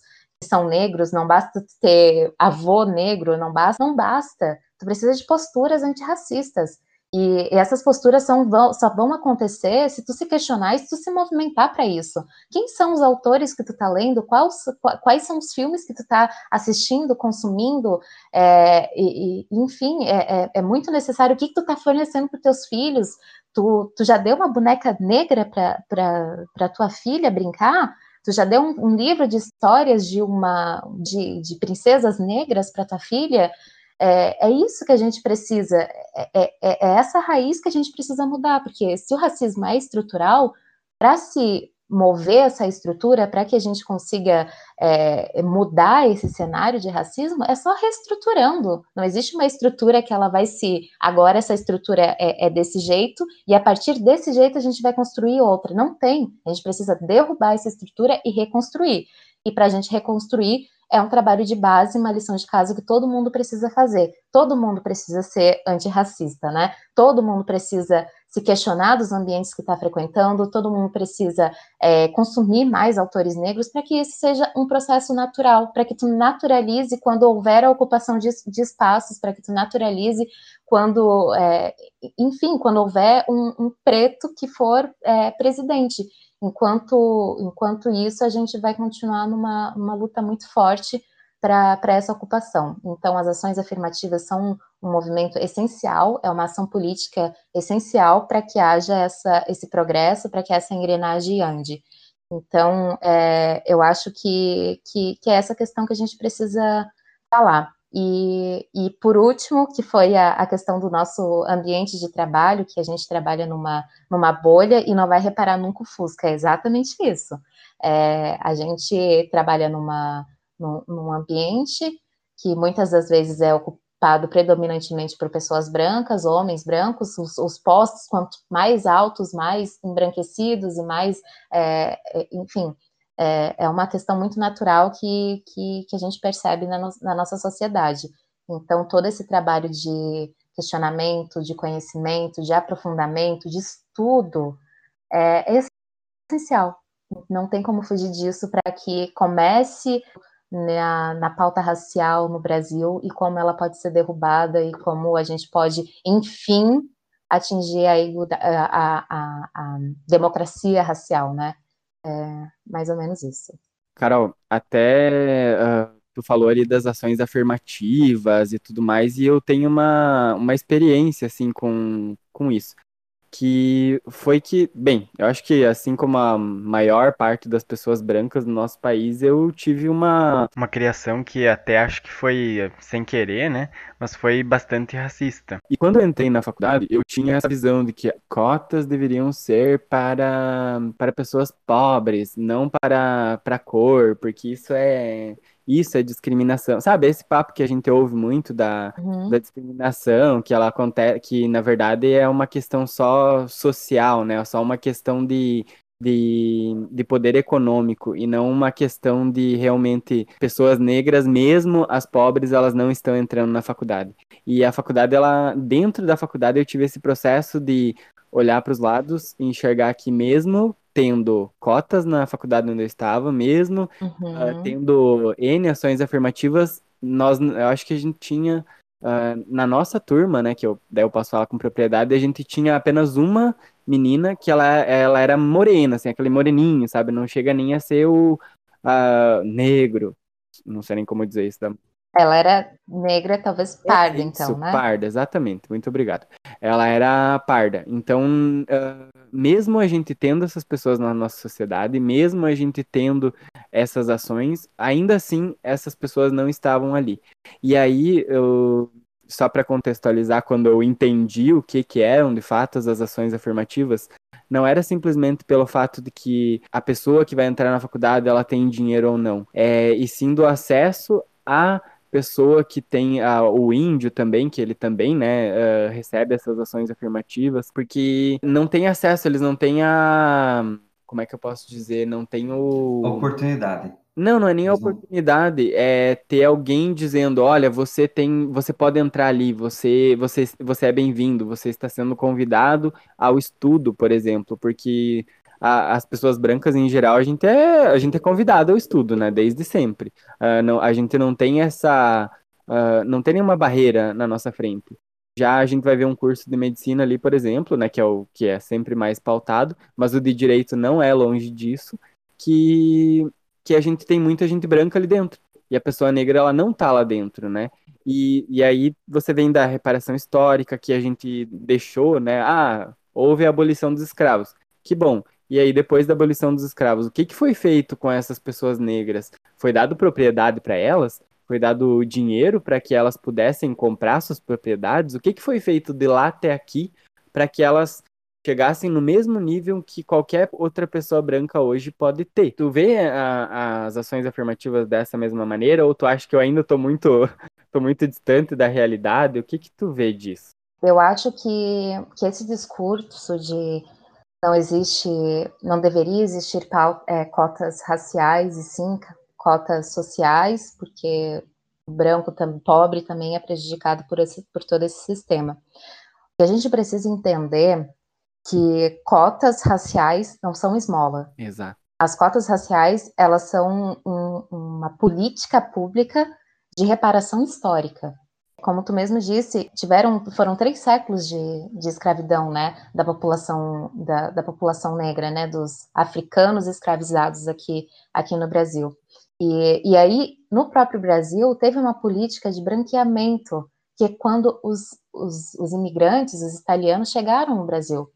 S3: são negros, não basta ter avô negro, não basta, não basta. Tu precisa de posturas antirracistas. E, essas posturas são, vão, só vão acontecer se tu se questionar e se tu se movimentar para isso. Quem são os autores que tu tá lendo? Quais, quais são os filmes que tu tá assistindo, consumindo? É, e, enfim, é, é, é, muito necessário. O que, que tu tá fornecendo para teus filhos? Tu, tu já deu uma boneca negra para tua filha brincar? Tu já deu um, um livro de histórias de uma de, de princesas negras para tua filha? É, é, isso que a gente precisa, é, é, é, essa raiz que a gente precisa mudar, porque se o racismo é estrutural, para se mover essa estrutura, para que a gente consiga é, mudar esse cenário de racismo, é só reestruturando. Não existe uma estrutura que ela vai se. Agora essa estrutura é, é desse jeito, e a partir desse jeito a gente vai construir outra. Não tem. A gente precisa derrubar essa estrutura e reconstruir. E para a gente reconstruir, é um trabalho de base, uma lição de casa que todo mundo precisa fazer. Todo mundo precisa ser antirracista, né? Todo mundo precisa se questionar dos ambientes que está frequentando, todo mundo precisa é, consumir mais autores negros para que isso seja um processo natural, para que tu naturalize quando houver a ocupação de, de espaços, para que tu naturalize quando, é, enfim, quando houver um, um preto que for é, presidente. Enquanto, enquanto isso, a gente vai continuar numa, luta muito forte para essa ocupação. Então, as ações afirmativas são um movimento essencial, é uma ação política essencial para que haja essa, esse progresso, para que essa engrenagem ande. Então, é, eu acho que, que, que, é essa questão que a gente precisa falar. E, e por último, que foi a, a, questão do nosso ambiente de trabalho, que a gente trabalha numa, numa bolha e não vai reparar nunca o Fusca, é exatamente isso. É, a gente trabalha numa, num, num ambiente que muitas das vezes é ocupado predominantemente por pessoas brancas, homens brancos, os, os postos quanto mais altos, mais embranquecidos e mais, é, é enfim, é, é uma questão muito natural que, que, que a gente percebe na, no, na nossa sociedade. Então, todo esse trabalho de questionamento, de conhecimento, de aprofundamento, de estudo, é, é essencial. Não tem como fugir disso para que comece na, na pauta racial no Brasil e como ela pode ser derrubada e como a gente pode, enfim, atingir a, a, a, a democracia racial, né? É mais ou menos isso.
S1: Carol, até uh, tu falou ali das ações afirmativas e tudo mais, e eu tenho uma, uma experiência, assim, com, com isso. Que foi que, bem, eu acho que assim como a maior parte das pessoas brancas no nosso país, eu tive uma uma criação que até acho que foi sem querer, né? Mas foi bastante racista. E quando eu entrei na faculdade, eu tinha essa visão de que cotas deveriam ser para para pessoas pobres, não para para cor, porque isso é isso é discriminação. Sabe, esse papo que a gente ouve muito da, uhum. da discriminação, que ela acontece, que na verdade é uma questão só social, né? Só uma questão de, de, de poder econômico e não uma questão de realmente pessoas negras, mesmo as pobres, elas não estão entrando na faculdade. E a faculdade, ela, dentro da faculdade, eu tive esse processo de olhar para os lados e enxergar que mesmo tendo cotas na faculdade onde eu estava, mesmo uhum. uh, tendo N ações afirmativas, nós, eu acho que a gente tinha, uh, na nossa turma, né, que eu, daí eu posso falar com propriedade, a gente tinha apenas uma menina que ela, ela era morena, assim, aquele moreninho, sabe, não chega nem a ser o uh, negro, não sei nem como dizer isso
S3: ela era negra, talvez parda, Isso, então, né?
S1: Parda, exatamente. Muito obrigado. Ela era parda. Então, uh, mesmo a gente tendo essas pessoas na nossa sociedade, mesmo a gente tendo essas ações, ainda assim essas pessoas não estavam ali. E aí, eu, só para contextualizar, quando eu entendi o que, que eram de fato as ações afirmativas, não era simplesmente pelo fato de que a pessoa que vai entrar na faculdade ela tem dinheiro ou não, é, e sim do acesso a pessoa que tem a, o índio também, que ele também, né, uh, recebe essas ações afirmativas, porque não tem acesso, eles não têm a. Como é que eu posso dizer? Não tem o.
S2: Oportunidade.
S1: Não, não é nem a oportunidade, é ter alguém dizendo, olha, você tem, você pode entrar ali, você, você, você é bem-vindo, você está sendo convidado ao estudo, por exemplo, porque a, as pessoas brancas em geral, a gente é, a gente é convidado ao estudo, né? Desde sempre. Uh, não, a gente não tem essa. Uh, não tem nenhuma barreira na nossa frente. Já a gente vai ver um curso de medicina ali, por exemplo, né, que é o que é sempre mais pautado, mas o de direito não é longe disso, que, que a gente tem muita gente branca ali dentro. E a pessoa negra, ela não tá lá dentro, né? E, e aí você vem da reparação histórica que a gente deixou, né? Ah, houve a abolição dos escravos. Que bom. E aí, depois da abolição dos escravos, o que, que foi feito com essas pessoas negras? Foi dado propriedade para elas? Foi dado dinheiro para que elas pudessem comprar suas propriedades? O que, que foi feito de lá até aqui para que elas chegassem no mesmo nível que qualquer outra pessoa branca hoje pode ter? Tu vê a, as ações afirmativas dessa mesma maneira ou tu acha que eu ainda estou muito, tô muito distante da realidade? O que, que tu vê disso?
S3: Eu acho que, que esse discurso de não existe, não deveria existir é, cotas raciais e sim cotas sociais, porque o branco pobre também é prejudicado por, esse, por todo esse sistema. E a gente precisa entender que cotas raciais não são esmola.
S1: Exato.
S3: As cotas raciais, elas são um, uma política pública de reparação histórica como tu mesmo disse, tiveram, foram três séculos de, de escravidão, né, da população, da, da, população negra, né, dos africanos escravizados aqui, aqui no Brasil. E, e aí, no próprio Brasil, teve uma política de branqueamento, que é quando os, os, os imigrantes, os italianos, chegaram no Brasil.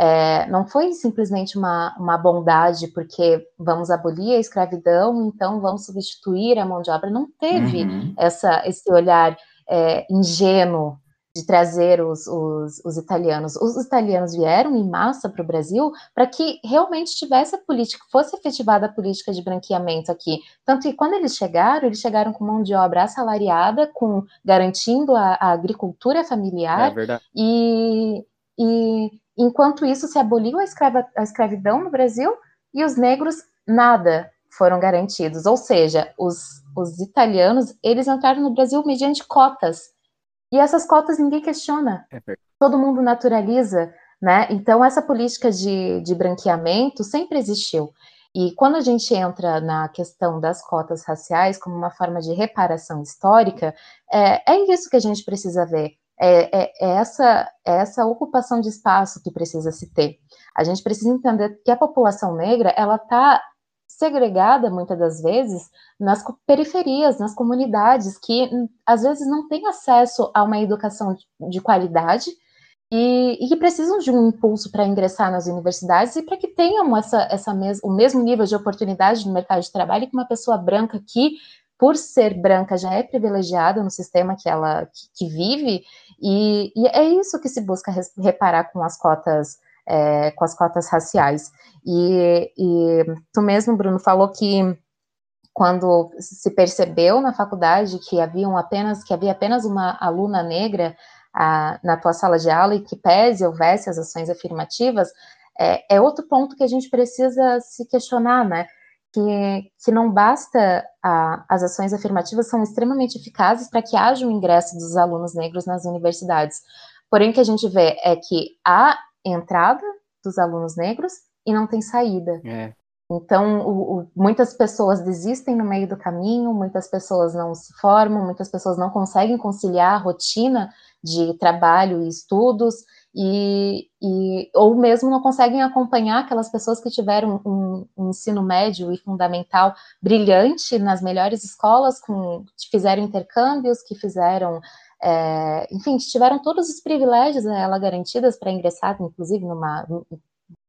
S3: É, não foi simplesmente uma, uma bondade porque vamos abolir a escravidão, então vamos substituir a mão de obra. Não teve uhum. essa, esse olhar é, ingênuo de trazer os, os, os, italianos. Os italianos vieram em massa para o Brasil para que realmente tivesse a política, fosse efetivada a política de branqueamento aqui. Tanto que quando eles chegaram, eles chegaram com mão de obra assalariada, com garantindo a, a agricultura familiar.
S1: É
S3: e, e enquanto isso se aboliu a, escrava, a escravidão no Brasil e os negros nada foram garantidos. Ou seja, os, os italianos, eles entraram no Brasil mediante cotas. E essas cotas ninguém questiona. É Todo mundo naturaliza, né? Então, essa política de, de branqueamento sempre existiu. E quando a gente entra na questão das cotas raciais como uma forma de reparação histórica, é, é isso que a gente precisa ver. É, é, é, essa, é essa ocupação de espaço que precisa se ter. A gente precisa entender que a população negra ela está segregada, muitas das vezes, nas periferias, nas comunidades, que hum, às vezes não têm acesso a uma educação de qualidade e, e que precisam de um impulso para ingressar nas universidades e para que tenham essa, essa mes o mesmo nível de oportunidade no mercado de trabalho que uma pessoa branca que, por ser branca, já é privilegiada no sistema que ela que, que vive, e, e, é isso que se busca reparar com as cotas é, com as cotas raciais. E, e tu mesmo, Bruno, falou que quando se percebeu na faculdade que haviam apenas que havia apenas uma aluna negra a, na tua sala de aula e que pese houvesse as ações afirmativas, é, é, outro ponto que a gente precisa se questionar, né? Que, que não basta a, as ações afirmativas são extremamente eficazes para que haja o ingresso dos alunos negros nas universidades. Porém, o que a gente vê é que há entrada dos alunos negros e não tem saída. É. Então, o, o, muitas pessoas desistem no meio do caminho, muitas pessoas não se formam, muitas pessoas não conseguem conciliar a rotina de trabalho e estudos, e, e, ou mesmo não conseguem acompanhar aquelas pessoas que tiveram um, um, ensino médio e fundamental brilhante nas melhores escolas, com, que fizeram intercâmbios, que fizeram, é, enfim, tiveram todos os privilégios a ela garantidas para ingressar, inclusive, numa,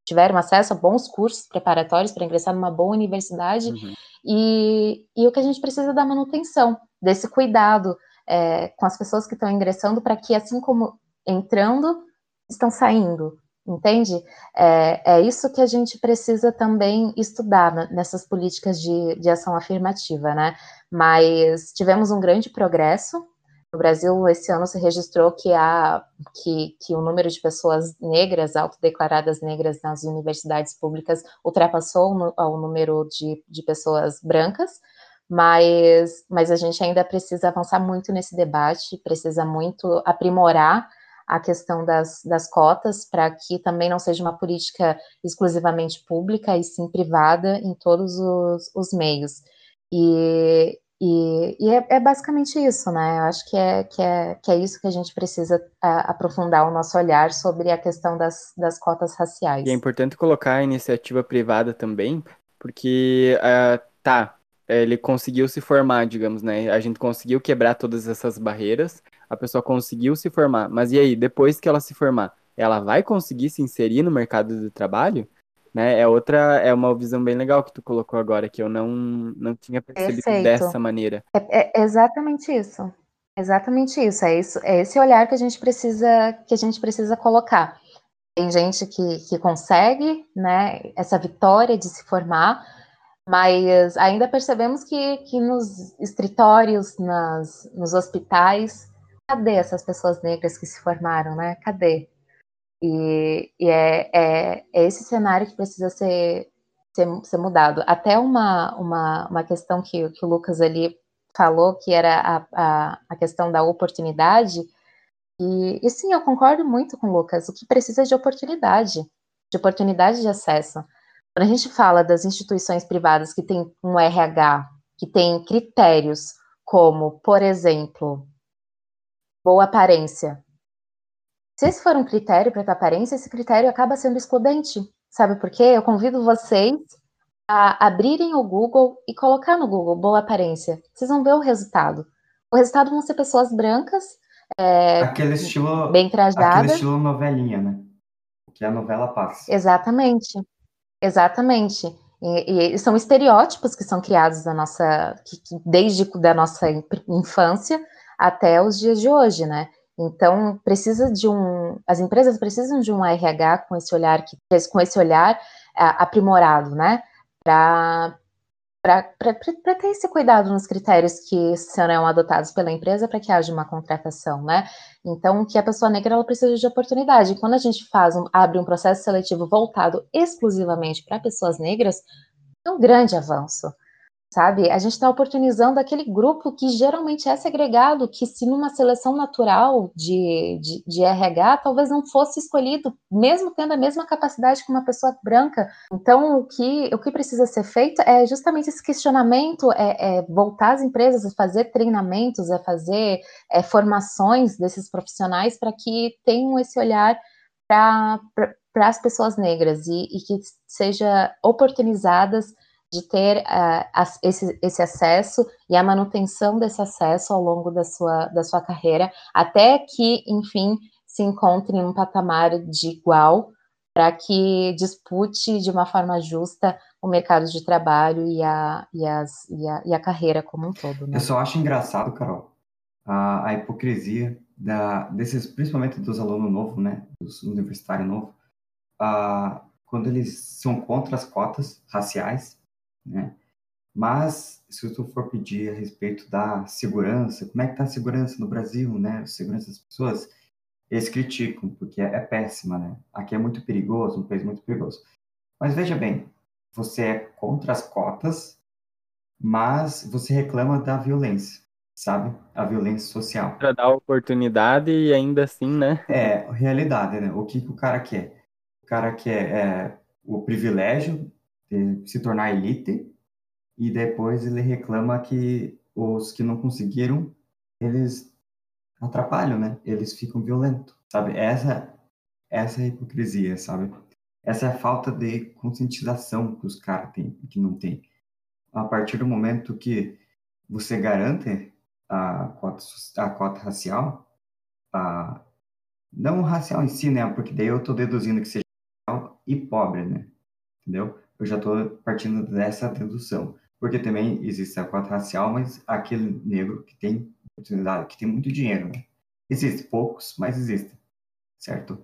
S3: tiveram acesso a bons cursos preparatórios para ingressar numa boa universidade, uhum. e, e o que a gente precisa é da manutenção, desse cuidado é, com as pessoas que estão ingressando, para que, assim como entrando, estão saindo, entende? É, é, isso que a gente precisa também estudar nessas políticas de, de ação afirmativa, né? Mas tivemos um grande progresso no Brasil, esse ano se registrou que, há, que, que o número de pessoas negras, autodeclaradas negras nas universidades públicas, ultrapassou o, número de, de pessoas brancas, mas, mas a gente ainda precisa avançar muito nesse debate, precisa muito aprimorar a questão das, das cotas para que também não seja uma política exclusivamente pública e sim privada em todos os, os meios. E, e, e é, é, basicamente isso, né? Eu acho que é, que é, que é isso que a gente precisa a, aprofundar o nosso olhar sobre a questão das, das cotas raciais.
S1: E é importante colocar a iniciativa privada também, porque, uh, tá, ele conseguiu se formar, digamos, né? A gente conseguiu quebrar todas essas barreiras, a pessoa conseguiu se formar, mas e aí, depois que ela se formar, ela vai conseguir se inserir no mercado de trabalho? Né? É outra, é uma visão bem legal que tu colocou agora, que eu não, não tinha percebido Perfeito. dessa maneira.
S3: É, é, exatamente isso. Exatamente isso. É isso, é esse olhar que a gente precisa, que a gente precisa colocar. Tem gente que, que consegue, né, essa vitória de se formar, mas ainda percebemos que, que nos escritórios, nas, nos hospitais, cadê essas pessoas negras que se formaram, né? Cadê? E, e é, é, é, esse cenário que precisa ser, ser, ser, mudado. Até uma, uma, uma questão que, que o Lucas ali falou, que era a, a, a questão da oportunidade, e, e, sim, eu concordo muito com o Lucas, o que precisa é de oportunidade, de oportunidade de acesso. Quando a gente fala das instituições privadas que têm um RH, que tem critérios como, por exemplo, boa aparência, se esse for um critério para a tua aparência, esse critério acaba sendo excludente. Sabe por quê? Eu convido vocês a abrirem o Google e colocar no Google boa aparência. Vocês vão ver o resultado. O resultado vão ser pessoas brancas, é,
S2: aquele estilo,
S3: bem trajadas.
S2: Aquele estilo novelinha, né? Que a novela passa.
S3: Exatamente. Exatamente. E, e, são estereótipos que são criados da nossa, que, que desde da nossa infância até os dias de hoje, né? Então, precisa de um, as empresas precisam de um RH com esse olhar que com esse olhar aprimorado, né? Para ter esse cuidado nos critérios que serão adotados pela empresa para que haja uma contratação, né? Então, que a pessoa negra ela precisa de oportunidade. Quando a gente faz um, abre um processo seletivo voltado exclusivamente para pessoas negras, é um grande avanço sabe? A gente está oportunizando aquele grupo que geralmente é segregado, que se numa seleção natural de, de, de, RH, talvez não fosse escolhido, mesmo tendo a mesma capacidade que uma pessoa branca. Então, o que, o que precisa ser feito é justamente esse questionamento, é, é voltar às empresas a fazer treinamentos, a fazer é, formações desses profissionais para que tenham esse olhar para as pessoas negras e, e que seja oportunizadas de ter uh, esse, esse acesso e a manutenção desse acesso ao longo da sua, da sua carreira, até que, enfim, se encontre em um patamar de igual para que dispute de uma forma justa o mercado de trabalho e a, e as, e a, e a carreira como um todo. Né?
S2: Eu só acho engraçado, Carol, a, a hipocrisia da, desses, principalmente dos alunos novos, né, dos universitários novos, a, quando eles são contra as cotas raciais, né, mas se tu for pedir a respeito da segurança, como é que está a segurança no Brasil, né, a segurança das pessoas, eles criticam, porque é, é péssima, né, aqui é muito perigoso, um país muito perigoso. Mas veja bem, você é contra as cotas, mas você reclama da violência, sabe? A violência social.
S1: Para dar oportunidade e ainda assim, né?
S2: É, realidade, né? O que, que o cara quer? O cara quer é, o privilégio de se tornar elite e depois ele reclama que os que não conseguiram, eles atrapalham, né? Eles ficam violentos, sabe? Essa, essa é a hipocrisia, sabe? Essa é a falta de conscientização que os caras têm e que não tem. A partir do momento que você garante a cota, a cota racial, a, não racial em si, né? Porque daí eu estou deduzindo que seja racial e pobre, né? Entendeu? Eu já estou partindo dessa dedução. Porque também existe a cota racial, mas aquele negro que tem oportunidade, que tem muito dinheiro, né? Existem poucos, mas existem, certo?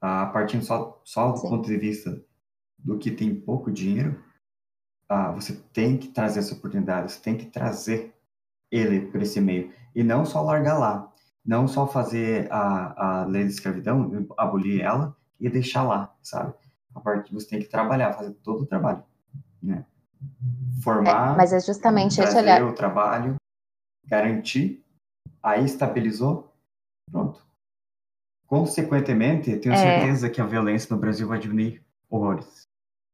S2: ah, partindo só, só do ponto de vista do que tem pouco dinheiro, ah, você tem que trazer essa oportunidade, você tem que trazer ele por esse meio. E não só largar lá, não só fazer a, a lei de escravidão, abolir ela e deixar lá, sabe? A parte você tem que trabalhar, fazer todo o trabalho, né? Formar,
S3: é, mas é justamente esse olhar.
S2: o trabalho, garantir, aí estabilizou, pronto. Consequentemente, tenho é. certeza que a violência no Brasil vai diminuir horrores.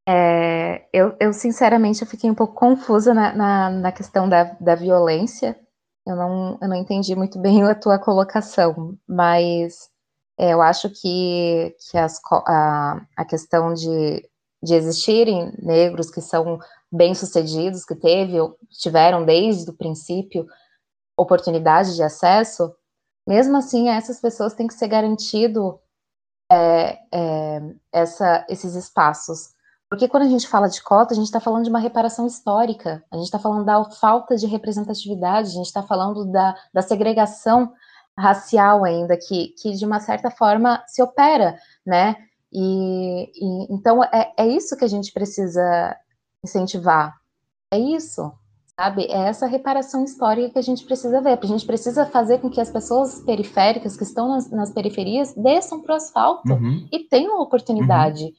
S3: É, eu, eu, sinceramente, eu fiquei um pouco confusa na, na, na questão da, da violência. Eu não, eu não entendi muito bem a tua colocação, mas é, eu acho que, que as, a, a questão de, de existirem negros que são bem-sucedidos, que teve, tiveram desde o princípio oportunidade de acesso, mesmo assim, essas pessoas têm que ser garantido é, é, essa, esses espaços. Porque quando a gente fala de cota, a gente está falando de uma reparação histórica, a gente está falando da falta de representatividade, a gente está falando da, da segregação racial ainda, que, que de uma certa forma se opera, né? E, e então é, é isso que a gente precisa incentivar. É isso sabe? É essa reparação histórica que a gente precisa ver. A gente precisa fazer com que as pessoas periféricas que estão nas, nas periferias desçam para o asfalto
S2: uhum.
S3: e tenham a oportunidade uhum.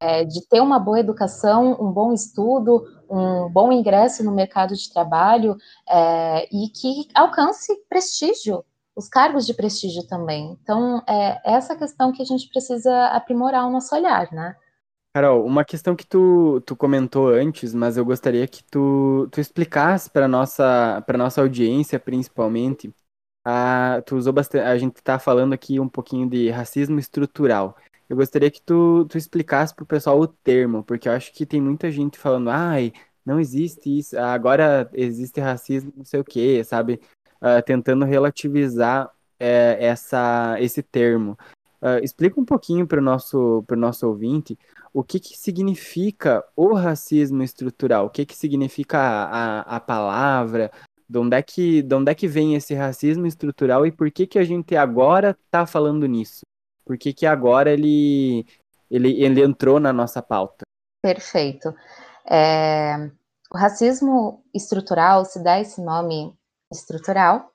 S3: é, de ter uma boa educação, um bom estudo, um bom ingresso no mercado de trabalho é, e que alcance prestígio, os cargos de prestígio também. Então, é essa questão que a gente precisa aprimorar o nosso olhar, né?
S1: Carol, uma questão que tu, tu comentou antes, mas eu gostaria que tu, tu explicasse para nossa para nossa audiência, principalmente. A, tu usou bastante, a gente está falando aqui um pouquinho de racismo estrutural. Eu gostaria que tu, tu explicasse para o pessoal o termo, porque eu acho que tem muita gente falando, ai, não existe isso, agora existe racismo, não sei o quê, sabe? Uh, tentando relativizar é, essa, esse termo. Uh, explica um pouquinho para o nosso, nosso ouvinte o que, que significa o racismo estrutural, o que, que significa a, a, a palavra, de onde, é que, de onde é que vem esse racismo estrutural e por que, que a gente agora está falando nisso? Por que, que agora ele, ele, ele entrou na nossa pauta?
S3: Perfeito. É, o racismo estrutural se dá esse nome estrutural.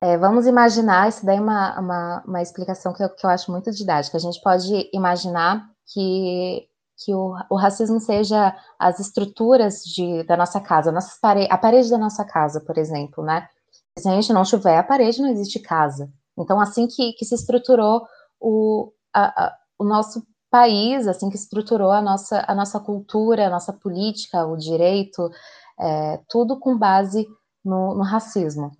S3: É, vamos imaginar, isso daí é uma, uma, uma explicação que eu, que eu acho muito didática. A gente pode imaginar que, que o, o racismo seja as estruturas de, da nossa casa, nossas pare a parede da nossa casa, por exemplo, né? Se a gente não tiver a parede, não existe casa. Então, assim que, que se estruturou o, a, a, o nosso país, assim que estruturou a nossa, a nossa cultura, a nossa política, o direito, é, tudo com base no, no racismo.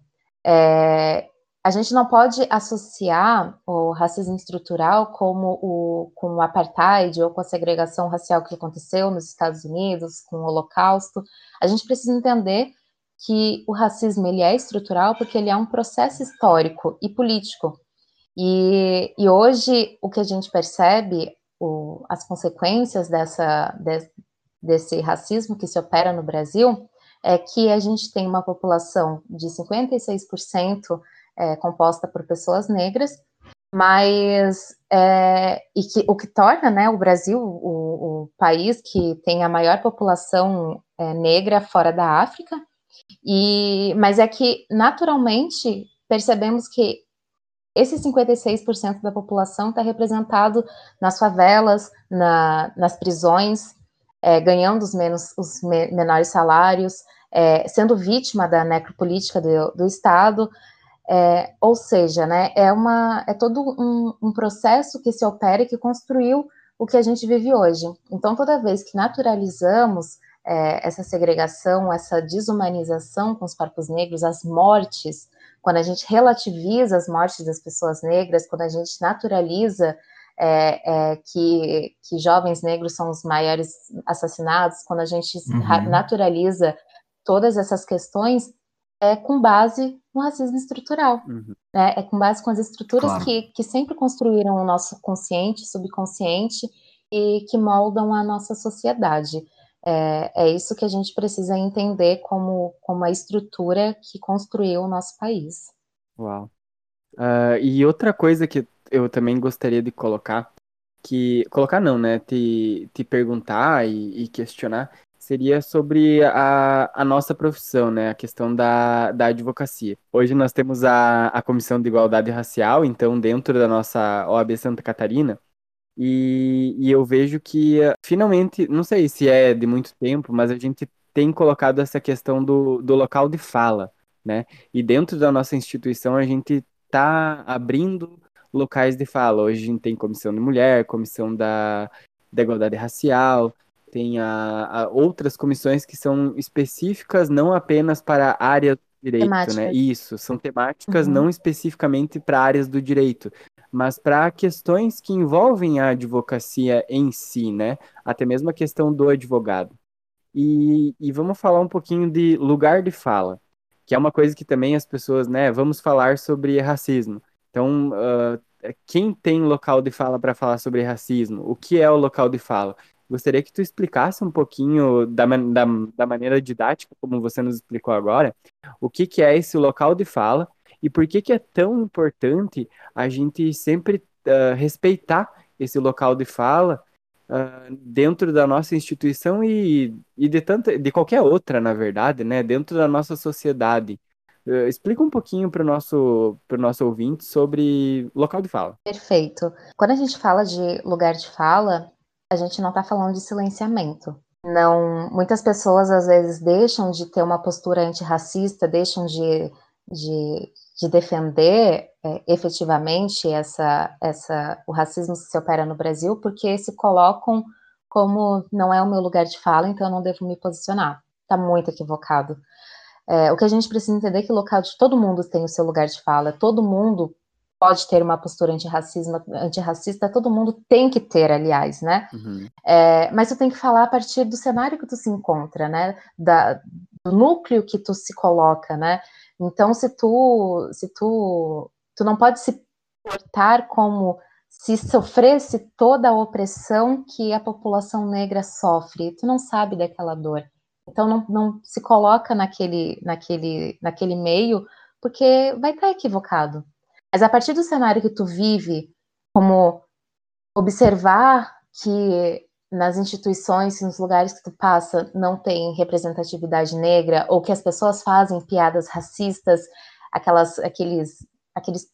S3: É, a gente não pode associar o racismo estrutural como o, com o apartheid ou com a segregação racial que aconteceu nos Estados Unidos, com o Holocausto. A gente precisa entender que o racismo ele é estrutural porque ele é um processo histórico e político. E, e hoje o que a gente percebe, o, as consequências dessa, de, desse racismo que se opera no Brasil, é que a gente tem uma população de 56% é, composta por pessoas negras, mas é, e que, o que torna né, o Brasil o, o país que tem a maior população é, negra fora da África, e, mas é que naturalmente percebemos que esse 56% da população está representado nas favelas, na, nas prisões, é, ganhando os, menos, os me, menores salários, é, sendo vítima da necropolítica do, do Estado, é, ou seja, né, é, uma, é todo um, um, processo que se opera e que construiu o que a gente vive hoje. Então, toda vez que naturalizamos é, essa segregação, essa desumanização com os corpos negros, as mortes, quando a gente relativiza as mortes das pessoas negras, quando a gente naturaliza é, é, que, que, jovens negros são os maiores assassinados, quando a gente uhum. naturaliza todas essas questões, é com base no racismo estrutural. Uhum. Né? É com base com as estruturas claro. que, que sempre construíram o nosso consciente, subconsciente e que moldam a nossa sociedade. É, é isso que a gente precisa entender como, como a estrutura que construiu o nosso país.
S1: Uau. Uh, e outra coisa que eu também gostaria de colocar, que colocar não, né? Te, te perguntar e, e questionar, seria sobre a, a nossa profissão, né? A questão da, da advocacia. Hoje nós temos a, a Comissão de Igualdade Racial, então, dentro da nossa OAB Santa Catarina, e, e eu vejo que finalmente, não sei se é de muito tempo, mas a gente tem colocado essa questão do, do local de fala, né? E dentro da nossa instituição a gente está abrindo locais de fala. Hoje tem comissão de mulher, comissão da, da igualdade racial, tem a, a outras comissões que são específicas não apenas para a área do direito, né? Temáticas. né? Isso, são temáticas uhum. não especificamente para áreas do direito, mas para questões que envolvem a advocacia em si, né? Até mesmo a questão do advogado. E, e vamos falar um pouquinho de lugar de fala, que é uma coisa que também as pessoas, né? Vamos falar sobre racismo. Então, uh, quem tem local de fala para falar sobre racismo? O que é o local de fala? Gostaria que tu explicasse um pouquinho da, da, da maneira didática, como você nos explicou agora, o que, que é esse local de fala e por que, que é tão importante a gente sempre uh, respeitar esse local de fala uh, dentro da nossa instituição e, e de, de qualquer outra, na verdade, né? dentro da nossa sociedade. Uh, explica um pouquinho para o nosso, nosso ouvinte sobre local de fala.
S3: Perfeito. Quando a gente fala de lugar de fala, a gente não está falando de silenciamento. Não, muitas pessoas às vezes deixam de ter uma postura antirracista, deixam de, de, de defender é, efetivamente essa, essa, o racismo que se opera no Brasil, porque se colocam como não é o meu lugar de fala, então eu não devo me posicionar. Está muito equivocado. É, o que a gente precisa entender é que o local de todo mundo tem o seu lugar de fala, todo mundo pode ter uma postura antirracismo, antirracista, todo mundo tem que ter, aliás, né? Uhum. É, mas tu tem que falar a partir do cenário que tu se encontra, né? Da, do núcleo que tu se coloca, né? Então, se tu, se tu, tu não pode se portar como se sofresse toda a opressão que a população negra sofre, tu não sabe daquela dor. Então, não, não se coloca naquele, naquele, naquele meio, porque vai estar equivocado. Mas a partir do cenário que tu vive, como observar que nas instituições, nos lugares que tu passa, não tem representatividade negra, ou que as pessoas fazem piadas racistas, aquelas, aqueles, aqueles,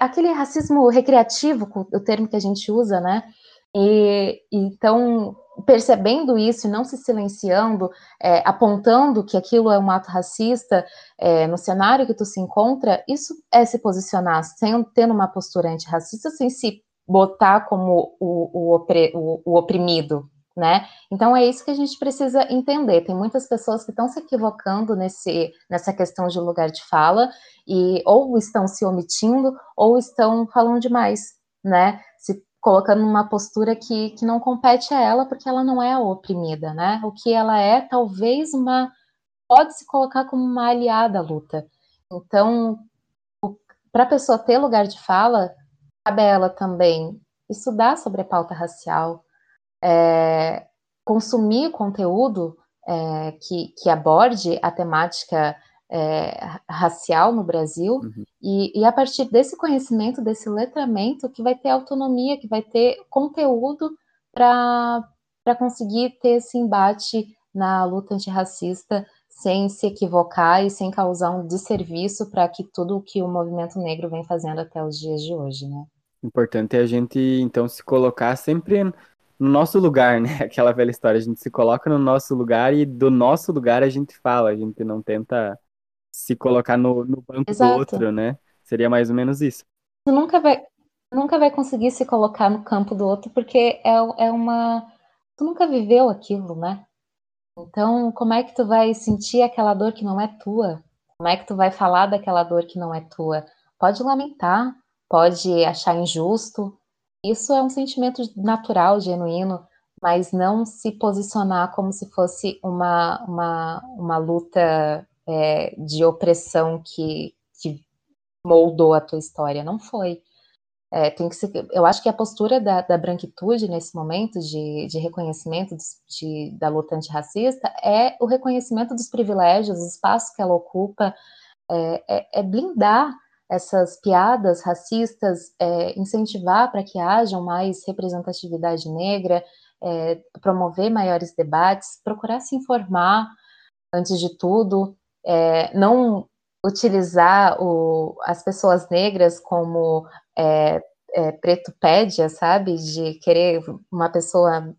S3: aquele racismo recreativo, o termo que a gente usa, né? E então percebendo isso e não se silenciando, é, apontando que aquilo é um ato racista é, no cenário que tu se encontra, isso é se posicionar, sem, tendo uma postura antirracista, sem se botar como o, o, opre, o, o oprimido, né? Então é isso que a gente precisa entender. Tem muitas pessoas que estão se equivocando nesse, nessa questão de lugar de fala e ou estão se omitindo ou estão falando demais, né? Colocando numa postura que, que não compete a ela, porque ela não é a oprimida, né? O que ela é, talvez uma. pode se colocar como uma aliada à luta. Então, para a pessoa ter lugar de fala, cabe a ela também estudar sobre a pauta racial, é, consumir conteúdo é, que, que aborde a temática é, racial no Brasil, uhum. e, e, a partir desse conhecimento, desse letramento, que vai ter autonomia, que vai ter conteúdo para conseguir ter esse embate na luta antirracista sem se equivocar e sem causar um desserviço para que tudo o que o movimento negro vem fazendo até os dias de hoje, né?
S1: Importante é a gente, então, se colocar sempre no nosso lugar, né? Aquela velha história, a gente se coloca no nosso lugar e do nosso lugar a gente fala, a gente não tenta se colocar no, no banco Exato. do outro, né? Seria mais ou menos isso.
S3: Tu nunca vai, nunca vai conseguir se colocar no campo do outro porque é, é uma. Tu nunca viveu aquilo, né? Então, como é que tu vai sentir aquela dor que não é tua? Como é que tu vai falar daquela dor que não é tua? Pode lamentar, pode achar injusto. Isso é um sentimento natural, genuíno, mas não se posicionar como se fosse uma, uma, uma luta é, de opressão que, que moldou a tua história. Não foi. É, tem que ser, eu acho que a postura da, da branquitude nesse momento de, de reconhecimento de, da luta antirracista é o reconhecimento dos privilégios, dos espaços que ela ocupa, é, é, é blindar essas piadas racistas, é, incentivar para que haja mais representatividade negra, é, promover maiores debates, procurar se informar antes de tudo, é, não utilizar o, as pessoas negras como é, é, preto pédia, sabe? De querer uma pessoa,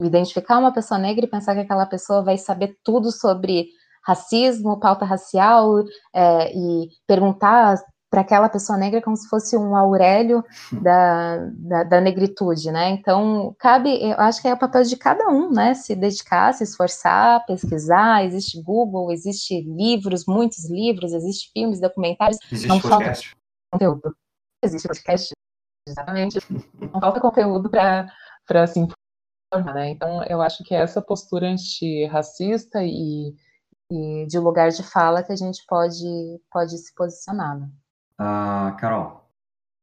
S3: identificar uma pessoa negra e pensar que aquela pessoa vai saber tudo sobre racismo, pauta racial, é, e perguntar para aquela pessoa negra como se fosse um Aurélio da, da, da, negritude, né? Então, cabe, eu acho que é o papel de cada um, né? Se dedicar, se esforçar, pesquisar. Existe Google, existe livros, muitos livros, existe filmes, documentários.
S2: Existe não podcast. falta
S3: conteúdo. Existe podcast, exatamente. Não falta conteúdo para se informar, né? Então, eu acho que é essa postura antirracista e, e de lugar de fala que a gente pode, pode se posicionar. Né?
S2: Ah, Carol,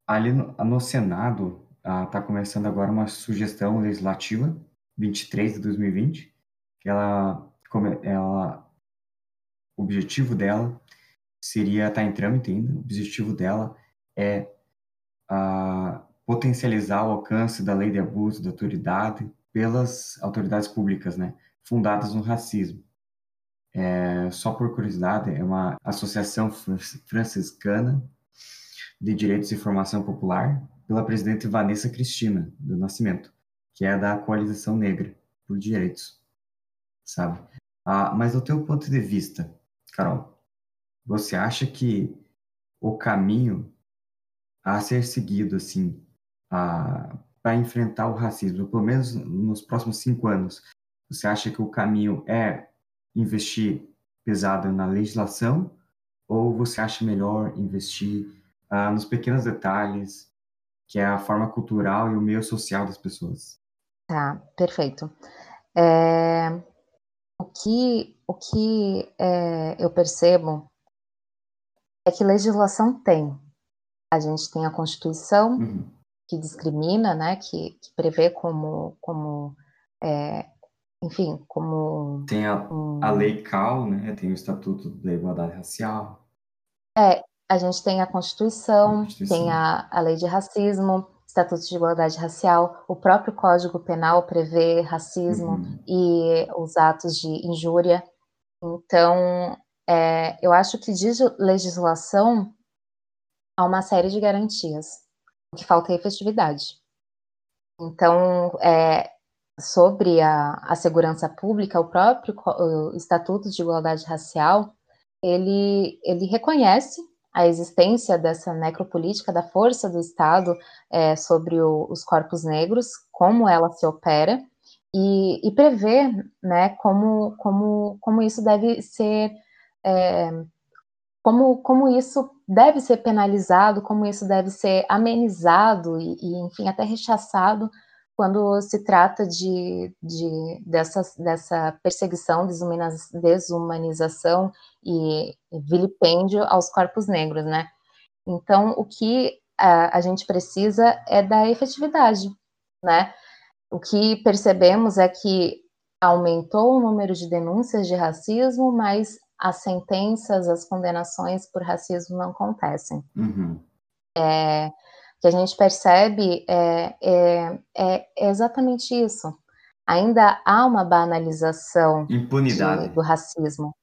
S2: ali no, no Senado está ah, começando agora uma sugestão legislativa 23 de 2020, que ela, ela o objetivo dela seria estar tá em trâmite ainda. O objetivo dela é ah, potencializar o alcance da lei de abuso da autoridade pelas autoridades públicas, né, fundadas no racismo. É, só por curiosidade, é uma associação franciscana de Direitos e Formação Popular pela presidente Vanessa Cristina, do Nascimento, que é da Coalização Negra por Direitos, sabe? Ah, mas do teu ponto de vista, Carol, você acha que o caminho a ser seguido, assim, para enfrentar o racismo, pelo menos nos próximos cinco anos, você acha que o caminho é investir pesado na legislação ou você acha melhor investir ah, nos pequenos detalhes, que é a forma cultural e o meio social das pessoas.
S3: Tá, perfeito. É, o que, o que é, eu percebo é que legislação tem. A gente tem a Constituição, uhum. que discrimina, né, que, que prevê como, como é, enfim, como...
S2: Tem a, um... a Lei CAL, né, tem o Estatuto da Igualdade Racial.
S3: É, a gente tem a Constituição, Constituição. tem a, a lei de racismo, Estatuto de Igualdade Racial, o próprio Código Penal prevê racismo uhum. e os atos de injúria. Então, é, eu acho que de legislação há uma série de garantias. O que falta é efetividade. Então, é, sobre a, a, segurança pública, o próprio Estatuto de Igualdade Racial, ele, ele reconhece a existência dessa necropolítica, da força do Estado é, sobre o, os corpos negros, como ela se opera, e, e prevê né, como, como, como isso deve ser. É, como, como isso deve ser penalizado, como isso deve ser amenizado e, e enfim, até rechaçado quando se trata de, de dessa, dessa perseguição, desumanização e vilipêndio aos corpos negros, né? Então, o que a, a gente precisa é da efetividade, né? O que percebemos é que aumentou o número de denúncias de racismo, mas as sentenças, as condenações por racismo não acontecem.
S2: Uhum.
S3: É, que a gente percebe é, é, é, exatamente isso. Ainda há uma banalização
S2: impunidade.
S3: De, do racismo.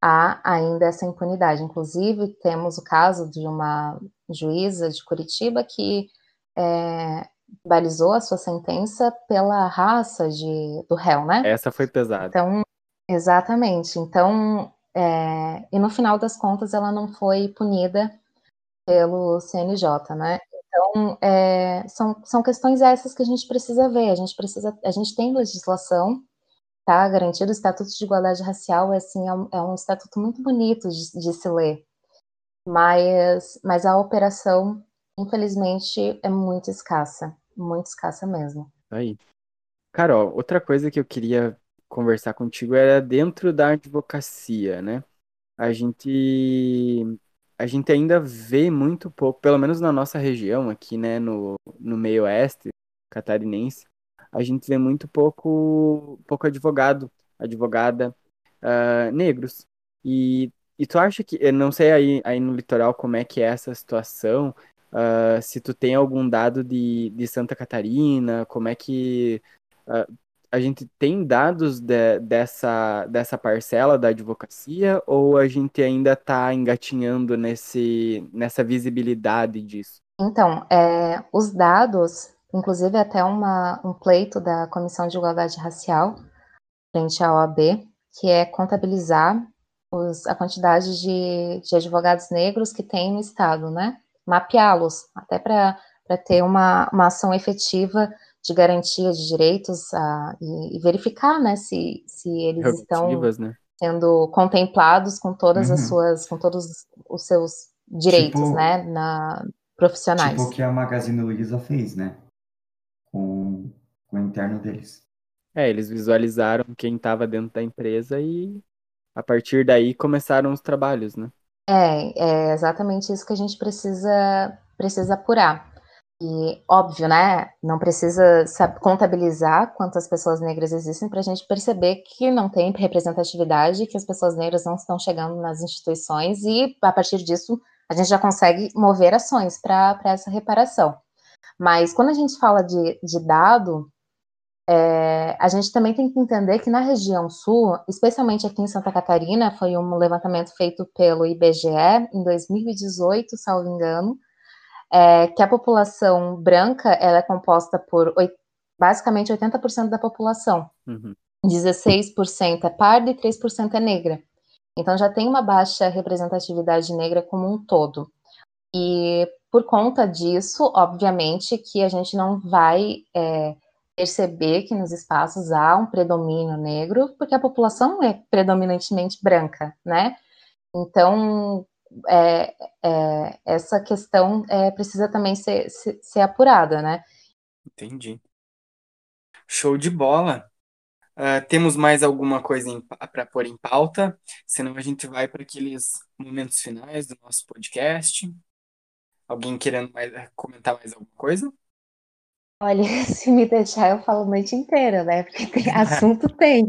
S3: Há ainda essa impunidade. Inclusive, temos o caso de uma juíza de Curitiba que é, balizou a sua sentença pela raça de, do réu, né?
S1: Essa foi pesada.
S3: Então, exatamente. Então, é, e no final das contas, ela não foi punida pelo CNJ, né? Então, é, são, são questões essas que a gente precisa ver. A gente precisa, a gente tem legislação, tá? Garantido o Estatuto de Igualdade Racial é assim, é um, é um estatuto muito bonito de, de se ler, mas, mas a operação, infelizmente, é muito escassa, muito escassa mesmo.
S1: Aí, Carol, outra coisa que eu queria conversar contigo era dentro da advocacia, né? A gente a gente ainda vê muito pouco, pelo menos na nossa região aqui, né, no, no meio oeste catarinense, a gente vê muito pouco, pouco advogado, advogada uh, negros. E, e tu acha que, eu não sei aí, aí no litoral como é que é essa situação, uh, se tu tem algum dado de, de Santa Catarina, como é que uh, a gente tem dados de, dessa, dessa parcela da advocacia ou a gente ainda está engatinhando nesse, nessa visibilidade disso?
S3: Então, é, os dados, inclusive até uma, um pleito da Comissão de Igualdade Racial frente à OAB, que é contabilizar os, a quantidade de, de advogados negros que tem no Estado, né? Mapeá-los, até para ter uma, uma ação efetiva de garantia de direitos a, e, e, verificar, né, se, se eles estão
S1: né?
S3: sendo contemplados com todas uhum. as suas, com todos os seus direitos, tipo, né, na, profissionais.
S2: Tipo o que a Magazine Luiza fez, né, com, com o interno deles.
S1: É, eles visualizaram quem estava dentro da empresa e a partir daí começaram os trabalhos, né?
S3: É, é exatamente isso que a gente precisa precisa apurar. E óbvio, né? Não precisa contabilizar quantas pessoas negras existem para a gente perceber que não tem representatividade, que as pessoas negras não estão chegando nas instituições e a partir disso a gente já consegue mover ações para essa reparação. Mas quando a gente fala de, de dado, é, a gente também tem que entender que na região sul, especialmente aqui em Santa Catarina, foi um levantamento feito pelo IBGE em 2018, salvo engano, é que a população branca ela é composta por basicamente 80% da população.
S1: Uhum.
S3: 16% é parda e 3% é negra. Então já tem uma baixa representatividade negra como um todo. E por conta disso, obviamente, que a gente não vai é, perceber que nos espaços há um predomínio negro, porque a população é predominantemente branca, né? Então, é, é, essa questão é, precisa também ser, ser, ser, apurada, né?
S1: Entendi. Show de bola. Uh, temos mais alguma coisa para pôr em pauta? Senão a gente vai para aqueles momentos finais do nosso podcast. Alguém querendo mais, comentar mais alguma coisa?
S3: Olha, se me deixar, eu falo a noite inteira, né? Porque tem assunto tem.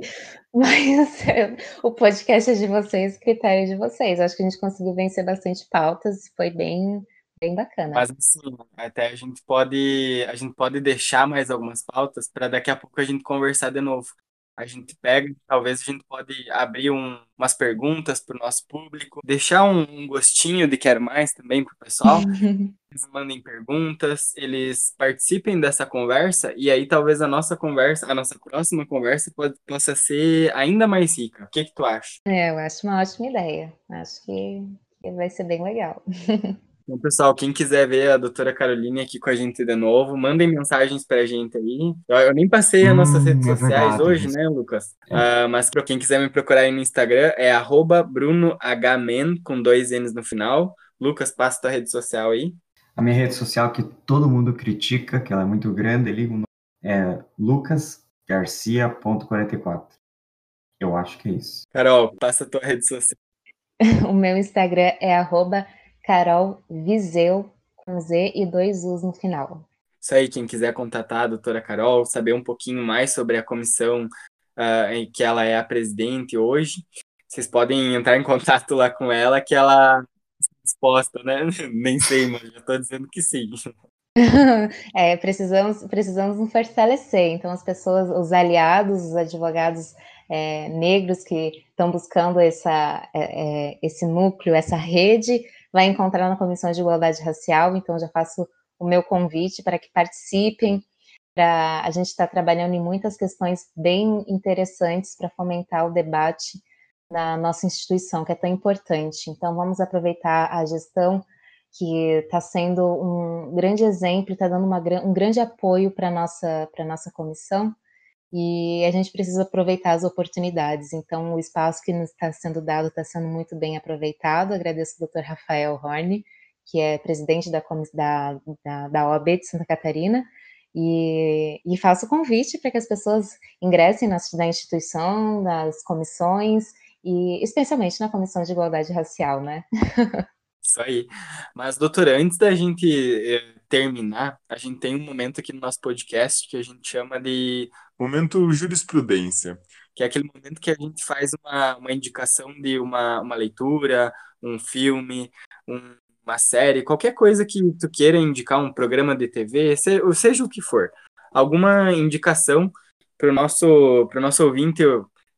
S3: Mas o podcast é de vocês, o critério é de vocês. Acho que a gente conseguiu vencer bastante pautas, foi bem, bem bacana.
S1: Mas assim, até a gente pode, a gente pode deixar mais algumas pautas para daqui a pouco a gente conversar de novo a gente pega, talvez a gente pode abrir um, umas perguntas para o nosso público, deixar um, um, gostinho de quero mais também para o pessoal. eles mandem perguntas, eles participem dessa conversa e aí talvez a nossa conversa, a nossa próxima conversa pode, possa ser ainda mais rica. O que que tu acha?
S3: É, eu acho uma ótima ideia. Acho que, que vai ser bem legal.
S1: Então, pessoal, quem quiser ver a doutora Caroline aqui com a gente de novo, mandem mensagens pra gente aí. Eu, eu nem passei as nossas hum, redes é sociais verdade, hoje, né, Lucas? É. Uh, mas pra quem quiser me procurar aí no Instagram, é BrunoHMen, com dois N's no final. Lucas, passa tua rede social aí.
S2: A minha rede social que todo mundo critica, que ela é muito grande ali, é lucasgarcia.44. Eu acho que é isso.
S1: Carol, passa tua rede social.
S3: o meu Instagram é arroba Carol Viseu, com Z e dois U's no final.
S1: Isso aí, quem quiser contatar a doutora Carol, saber um pouquinho mais sobre a comissão uh, em que ela é a presidente hoje, vocês podem entrar em contato lá com ela, que ela está disposta, né? Nem sei, mas já estou dizendo que sim.
S3: é, precisamos, precisamos nos fortalecer. Então, as pessoas, os aliados, os advogados é, negros que estão buscando essa, é, é, esse núcleo, essa rede, vai encontrar na Comissão de Igualdade Racial. Então, já faço o meu convite para que participem. Pra, a gente está trabalhando em muitas questões bem interessantes para fomentar o debate na nossa instituição, que é tão importante. Então, vamos aproveitar a gestão que está sendo um grande exemplo, está dando uma, um grande apoio para a nossa, nossa comissão, e a gente precisa aproveitar as oportunidades. Então, o espaço que nos está sendo dado está sendo muito bem aproveitado. Agradeço ao Dr. Rafael Horne, que é presidente da, da, da, da OAB de Santa Catarina, e, e faço o convite para que as pessoas ingressem na, na instituição, nas comissões, e especialmente na Comissão de Igualdade Racial, né?
S1: Isso aí. Mas, doutora, antes da gente eh, terminar, a gente tem um momento aqui no nosso podcast que a gente chama de momento jurisprudência, que é aquele momento que a gente faz uma, uma indicação de uma, uma leitura, um filme, um, uma série, qualquer coisa que tu queira indicar, um programa de TV, seja, seja o que for. Alguma indicação para o nosso, nosso ouvinte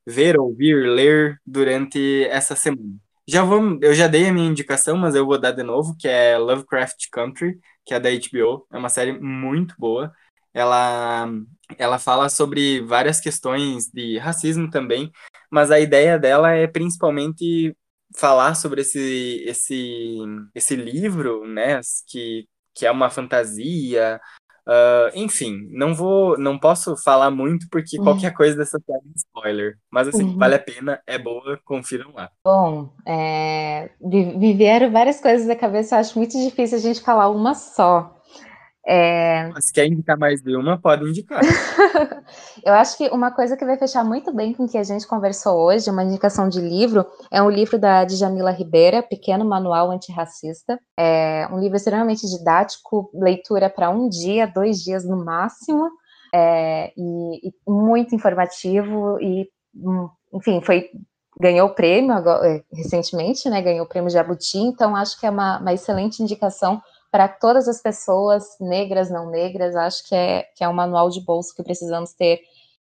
S1: ver, ouvir, ler durante essa semana. Já vou, eu já dei a minha indicação, mas eu vou dar de novo, que é Lovecraft Country, que é da HBO. É uma série muito boa. Ela, ela fala sobre várias questões de racismo também, mas a ideia dela é principalmente falar sobre esse, esse, esse livro, né, que, que é uma fantasia, Uh, enfim, não vou, não posso falar muito porque uhum. qualquer coisa dessa série é spoiler. Mas assim, uhum. vale a pena, é boa, confiram lá.
S3: Bom, é, me vieram várias coisas na cabeça, eu acho muito difícil a gente falar uma só.
S1: É... Se quer indicar mais de uma, pode indicar.
S3: eu acho que uma coisa que vai fechar muito bem com o que a gente conversou hoje, uma indicação de livro, é um livro da Djamila Ribeira, Pequeno Manual Antirracista. É um livro extremamente didático, leitura para um dia, dois dias no máximo, é, e, e, muito informativo, e, hum, enfim, foi ganhou o prêmio agora, é, recentemente, né? Ganhou o prêmio Jabuti, então acho que é uma, uma excelente indicação para todas as pessoas, negras, não negras, acho que é, que é um manual de bolso que precisamos ter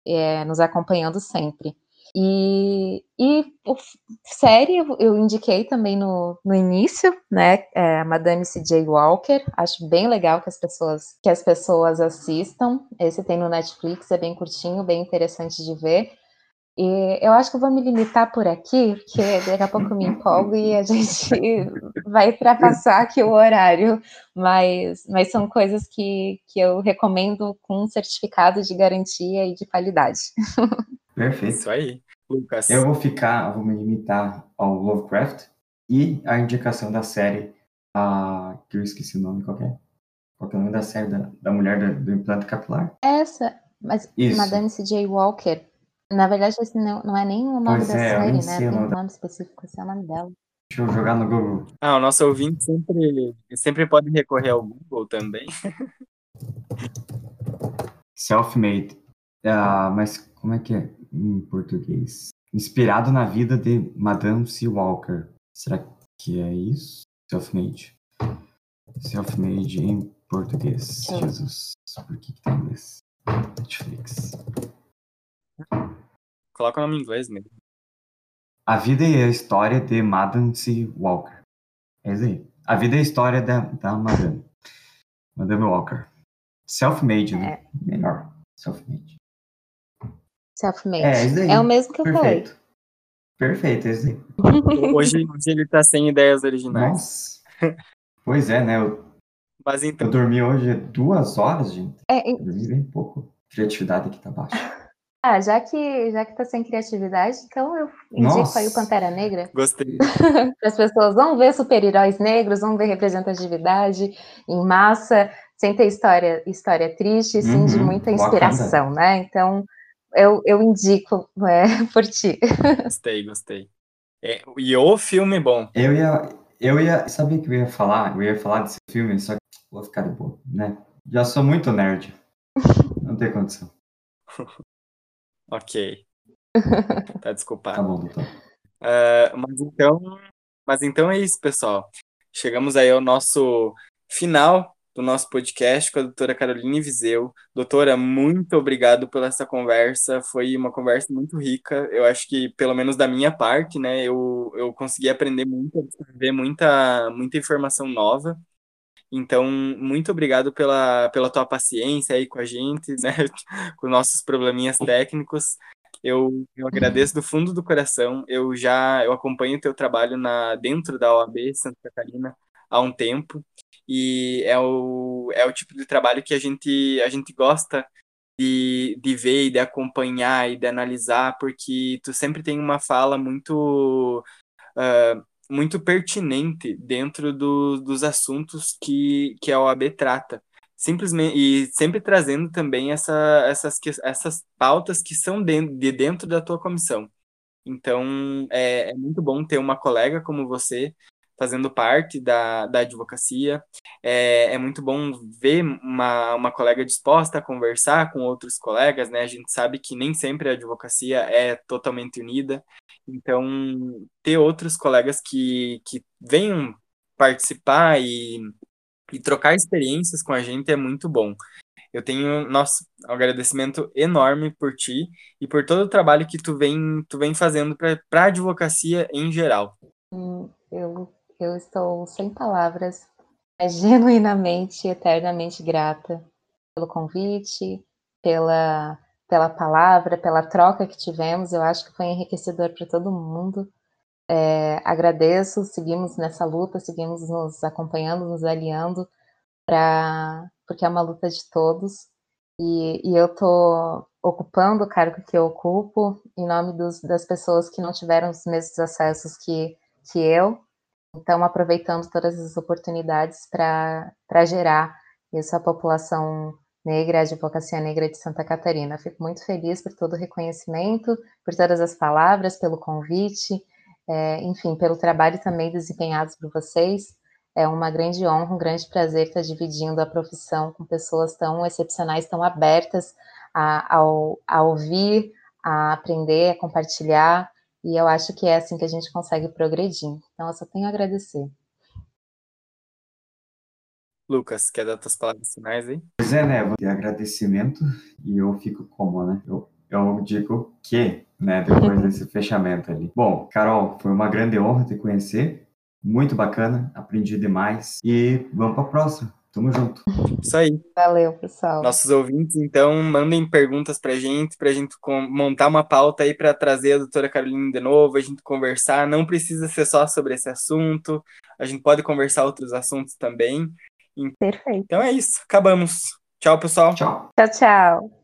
S3: é, nos acompanhando sempre. E, e o, série eu indiquei também no, no início, né? É, Madame C.J. Walker. Acho bem legal que as pessoas que as pessoas assistam. Esse tem no Netflix, é bem curtinho, bem interessante de ver. E eu acho que eu vou me limitar por aqui, porque daqui a pouco eu me empolgo e a gente vai ultrapassar aqui o horário. Mas, mas são coisas que, que eu recomendo com um certificado de garantia e de qualidade.
S2: Perfeito.
S1: Isso aí, Lucas.
S2: Eu vou ficar, vou me limitar ao Lovecraft e a indicação da série, a, que eu esqueci o nome, qual é? Qual é o nome da série da, da mulher do, do implante capilar?
S3: Essa, mas Isso. Madame C.J. Walker na verdade, esse não, não é nem o nome pois da é, série, né? Tem um nome específico, esse é o nome dela.
S2: Deixa eu jogar no Google.
S1: Ah, o nosso ouvinte sempre, sempre pode recorrer ao Google também.
S2: Self-made. Ah, mas como é que é em português? Inspirado na vida de Madame C. Walker. Será que é isso? Self-made. Self-made em português. Jesus, por que, que tem inglês? Netflix.
S1: Coloca o nome em inglês mesmo.
S2: A vida e a história de Madame C. Walker. É isso aí. A vida e a história da, da Madame. Madame Walker. Self-made, né? É. Melhor. Self-made.
S3: Self-made. É, isso aí. é o mesmo que eu Perfeito. falei.
S2: Perfeito, é isso aí.
S1: Hoje, hoje ele tá sem ideias originais.
S2: Nossa. Pois é, né? Eu,
S1: Mas então...
S2: eu dormi hoje duas horas, gente. É, eu dormi bem pouco. Criatividade aqui tá baixa.
S3: Ah, já que já que tá sem criatividade, então eu indico Nossa. aí o Pantera Negra.
S1: Gostei.
S3: As pessoas vão ver super-heróis negros, vão ver representatividade em massa, sem ter história, história triste, sim, uhum, de muita inspiração, bacana. né? Então, eu, eu indico é, por ti.
S1: Gostei, gostei. É, e o filme bom.
S2: Eu ia, Eu ia. Sabia que eu ia falar? Eu ia falar desse filme, só que vou ficar de boa, né? Já sou muito nerd. Não tem condição.
S1: Ok. Tá desculpado.
S2: Tá bom, doutor.
S1: Uh, mas então. Mas então é isso, pessoal. Chegamos aí ao nosso final do nosso podcast com a doutora Caroline Viseu. Doutora, muito obrigado pela essa conversa. Foi uma conversa muito rica. Eu acho que, pelo menos da minha parte, né, eu, eu consegui aprender muito, absorver muita, muita informação nova. Então, muito obrigado pela, pela tua paciência aí com a gente, né, com nossos probleminhas técnicos. Eu, eu agradeço do fundo do coração. Eu já eu acompanho o teu trabalho na dentro da OAB Santa Catarina há um tempo e é o, é o tipo de trabalho que a gente, a gente gosta de, de ver e de acompanhar e de analisar, porque tu sempre tem uma fala muito, uh, muito pertinente dentro do, dos assuntos que, que a OAB trata. Simplesmente, e sempre trazendo também essa, essas, essas pautas que são de, de dentro da tua comissão. Então, é, é muito bom ter uma colega como você fazendo parte da, da advocacia. É, é muito bom ver uma, uma colega disposta a conversar com outros colegas, né? A gente sabe que nem sempre a advocacia é totalmente unida, então ter outros colegas que, que venham participar e, e trocar experiências com a gente é muito bom. Eu tenho, nosso agradecimento enorme por ti e por todo o trabalho que tu vem, tu vem fazendo para a advocacia em geral.
S3: Eu eu estou sem palavras, mas genuinamente, eternamente grata pelo convite, pela, pela palavra, pela troca que tivemos. Eu acho que foi enriquecedor para todo mundo. É, agradeço, seguimos nessa luta, seguimos nos acompanhando, nos aliando, pra, porque é uma luta de todos. E, e eu estou ocupando o cargo que eu ocupo em nome dos, das pessoas que não tiveram os mesmos acessos que, que eu, então, aproveitando todas as oportunidades para gerar isso à população negra, advocacia negra de Santa Catarina. Fico muito feliz por todo o reconhecimento, por todas as palavras, pelo convite, é, enfim, pelo trabalho também desempenhado por vocês. É uma grande honra, um grande prazer estar dividindo a profissão com pessoas tão excepcionais, tão abertas a, a, a ouvir, a aprender, a compartilhar e eu acho que é assim que a gente consegue progredir. Então, eu só tenho a agradecer.
S1: Lucas, quer dar suas palavras finais aí?
S2: Pois é, né? De agradecimento e eu fico como, né? Eu, eu digo que, né? Depois desse fechamento ali. Bom, Carol, foi uma grande honra te conhecer. Muito bacana, aprendi demais. E vamos para a próxima. Tamo junto.
S1: Isso aí.
S3: Valeu, pessoal.
S1: Nossos ouvintes, então, mandem perguntas pra gente, pra gente montar uma pauta aí para trazer a doutora Carolina de novo, a gente conversar. Não precisa ser só sobre esse assunto, a gente pode conversar outros assuntos também.
S3: Perfeito.
S1: Então é isso, acabamos. Tchau, pessoal.
S2: Tchau.
S3: Tchau, tchau.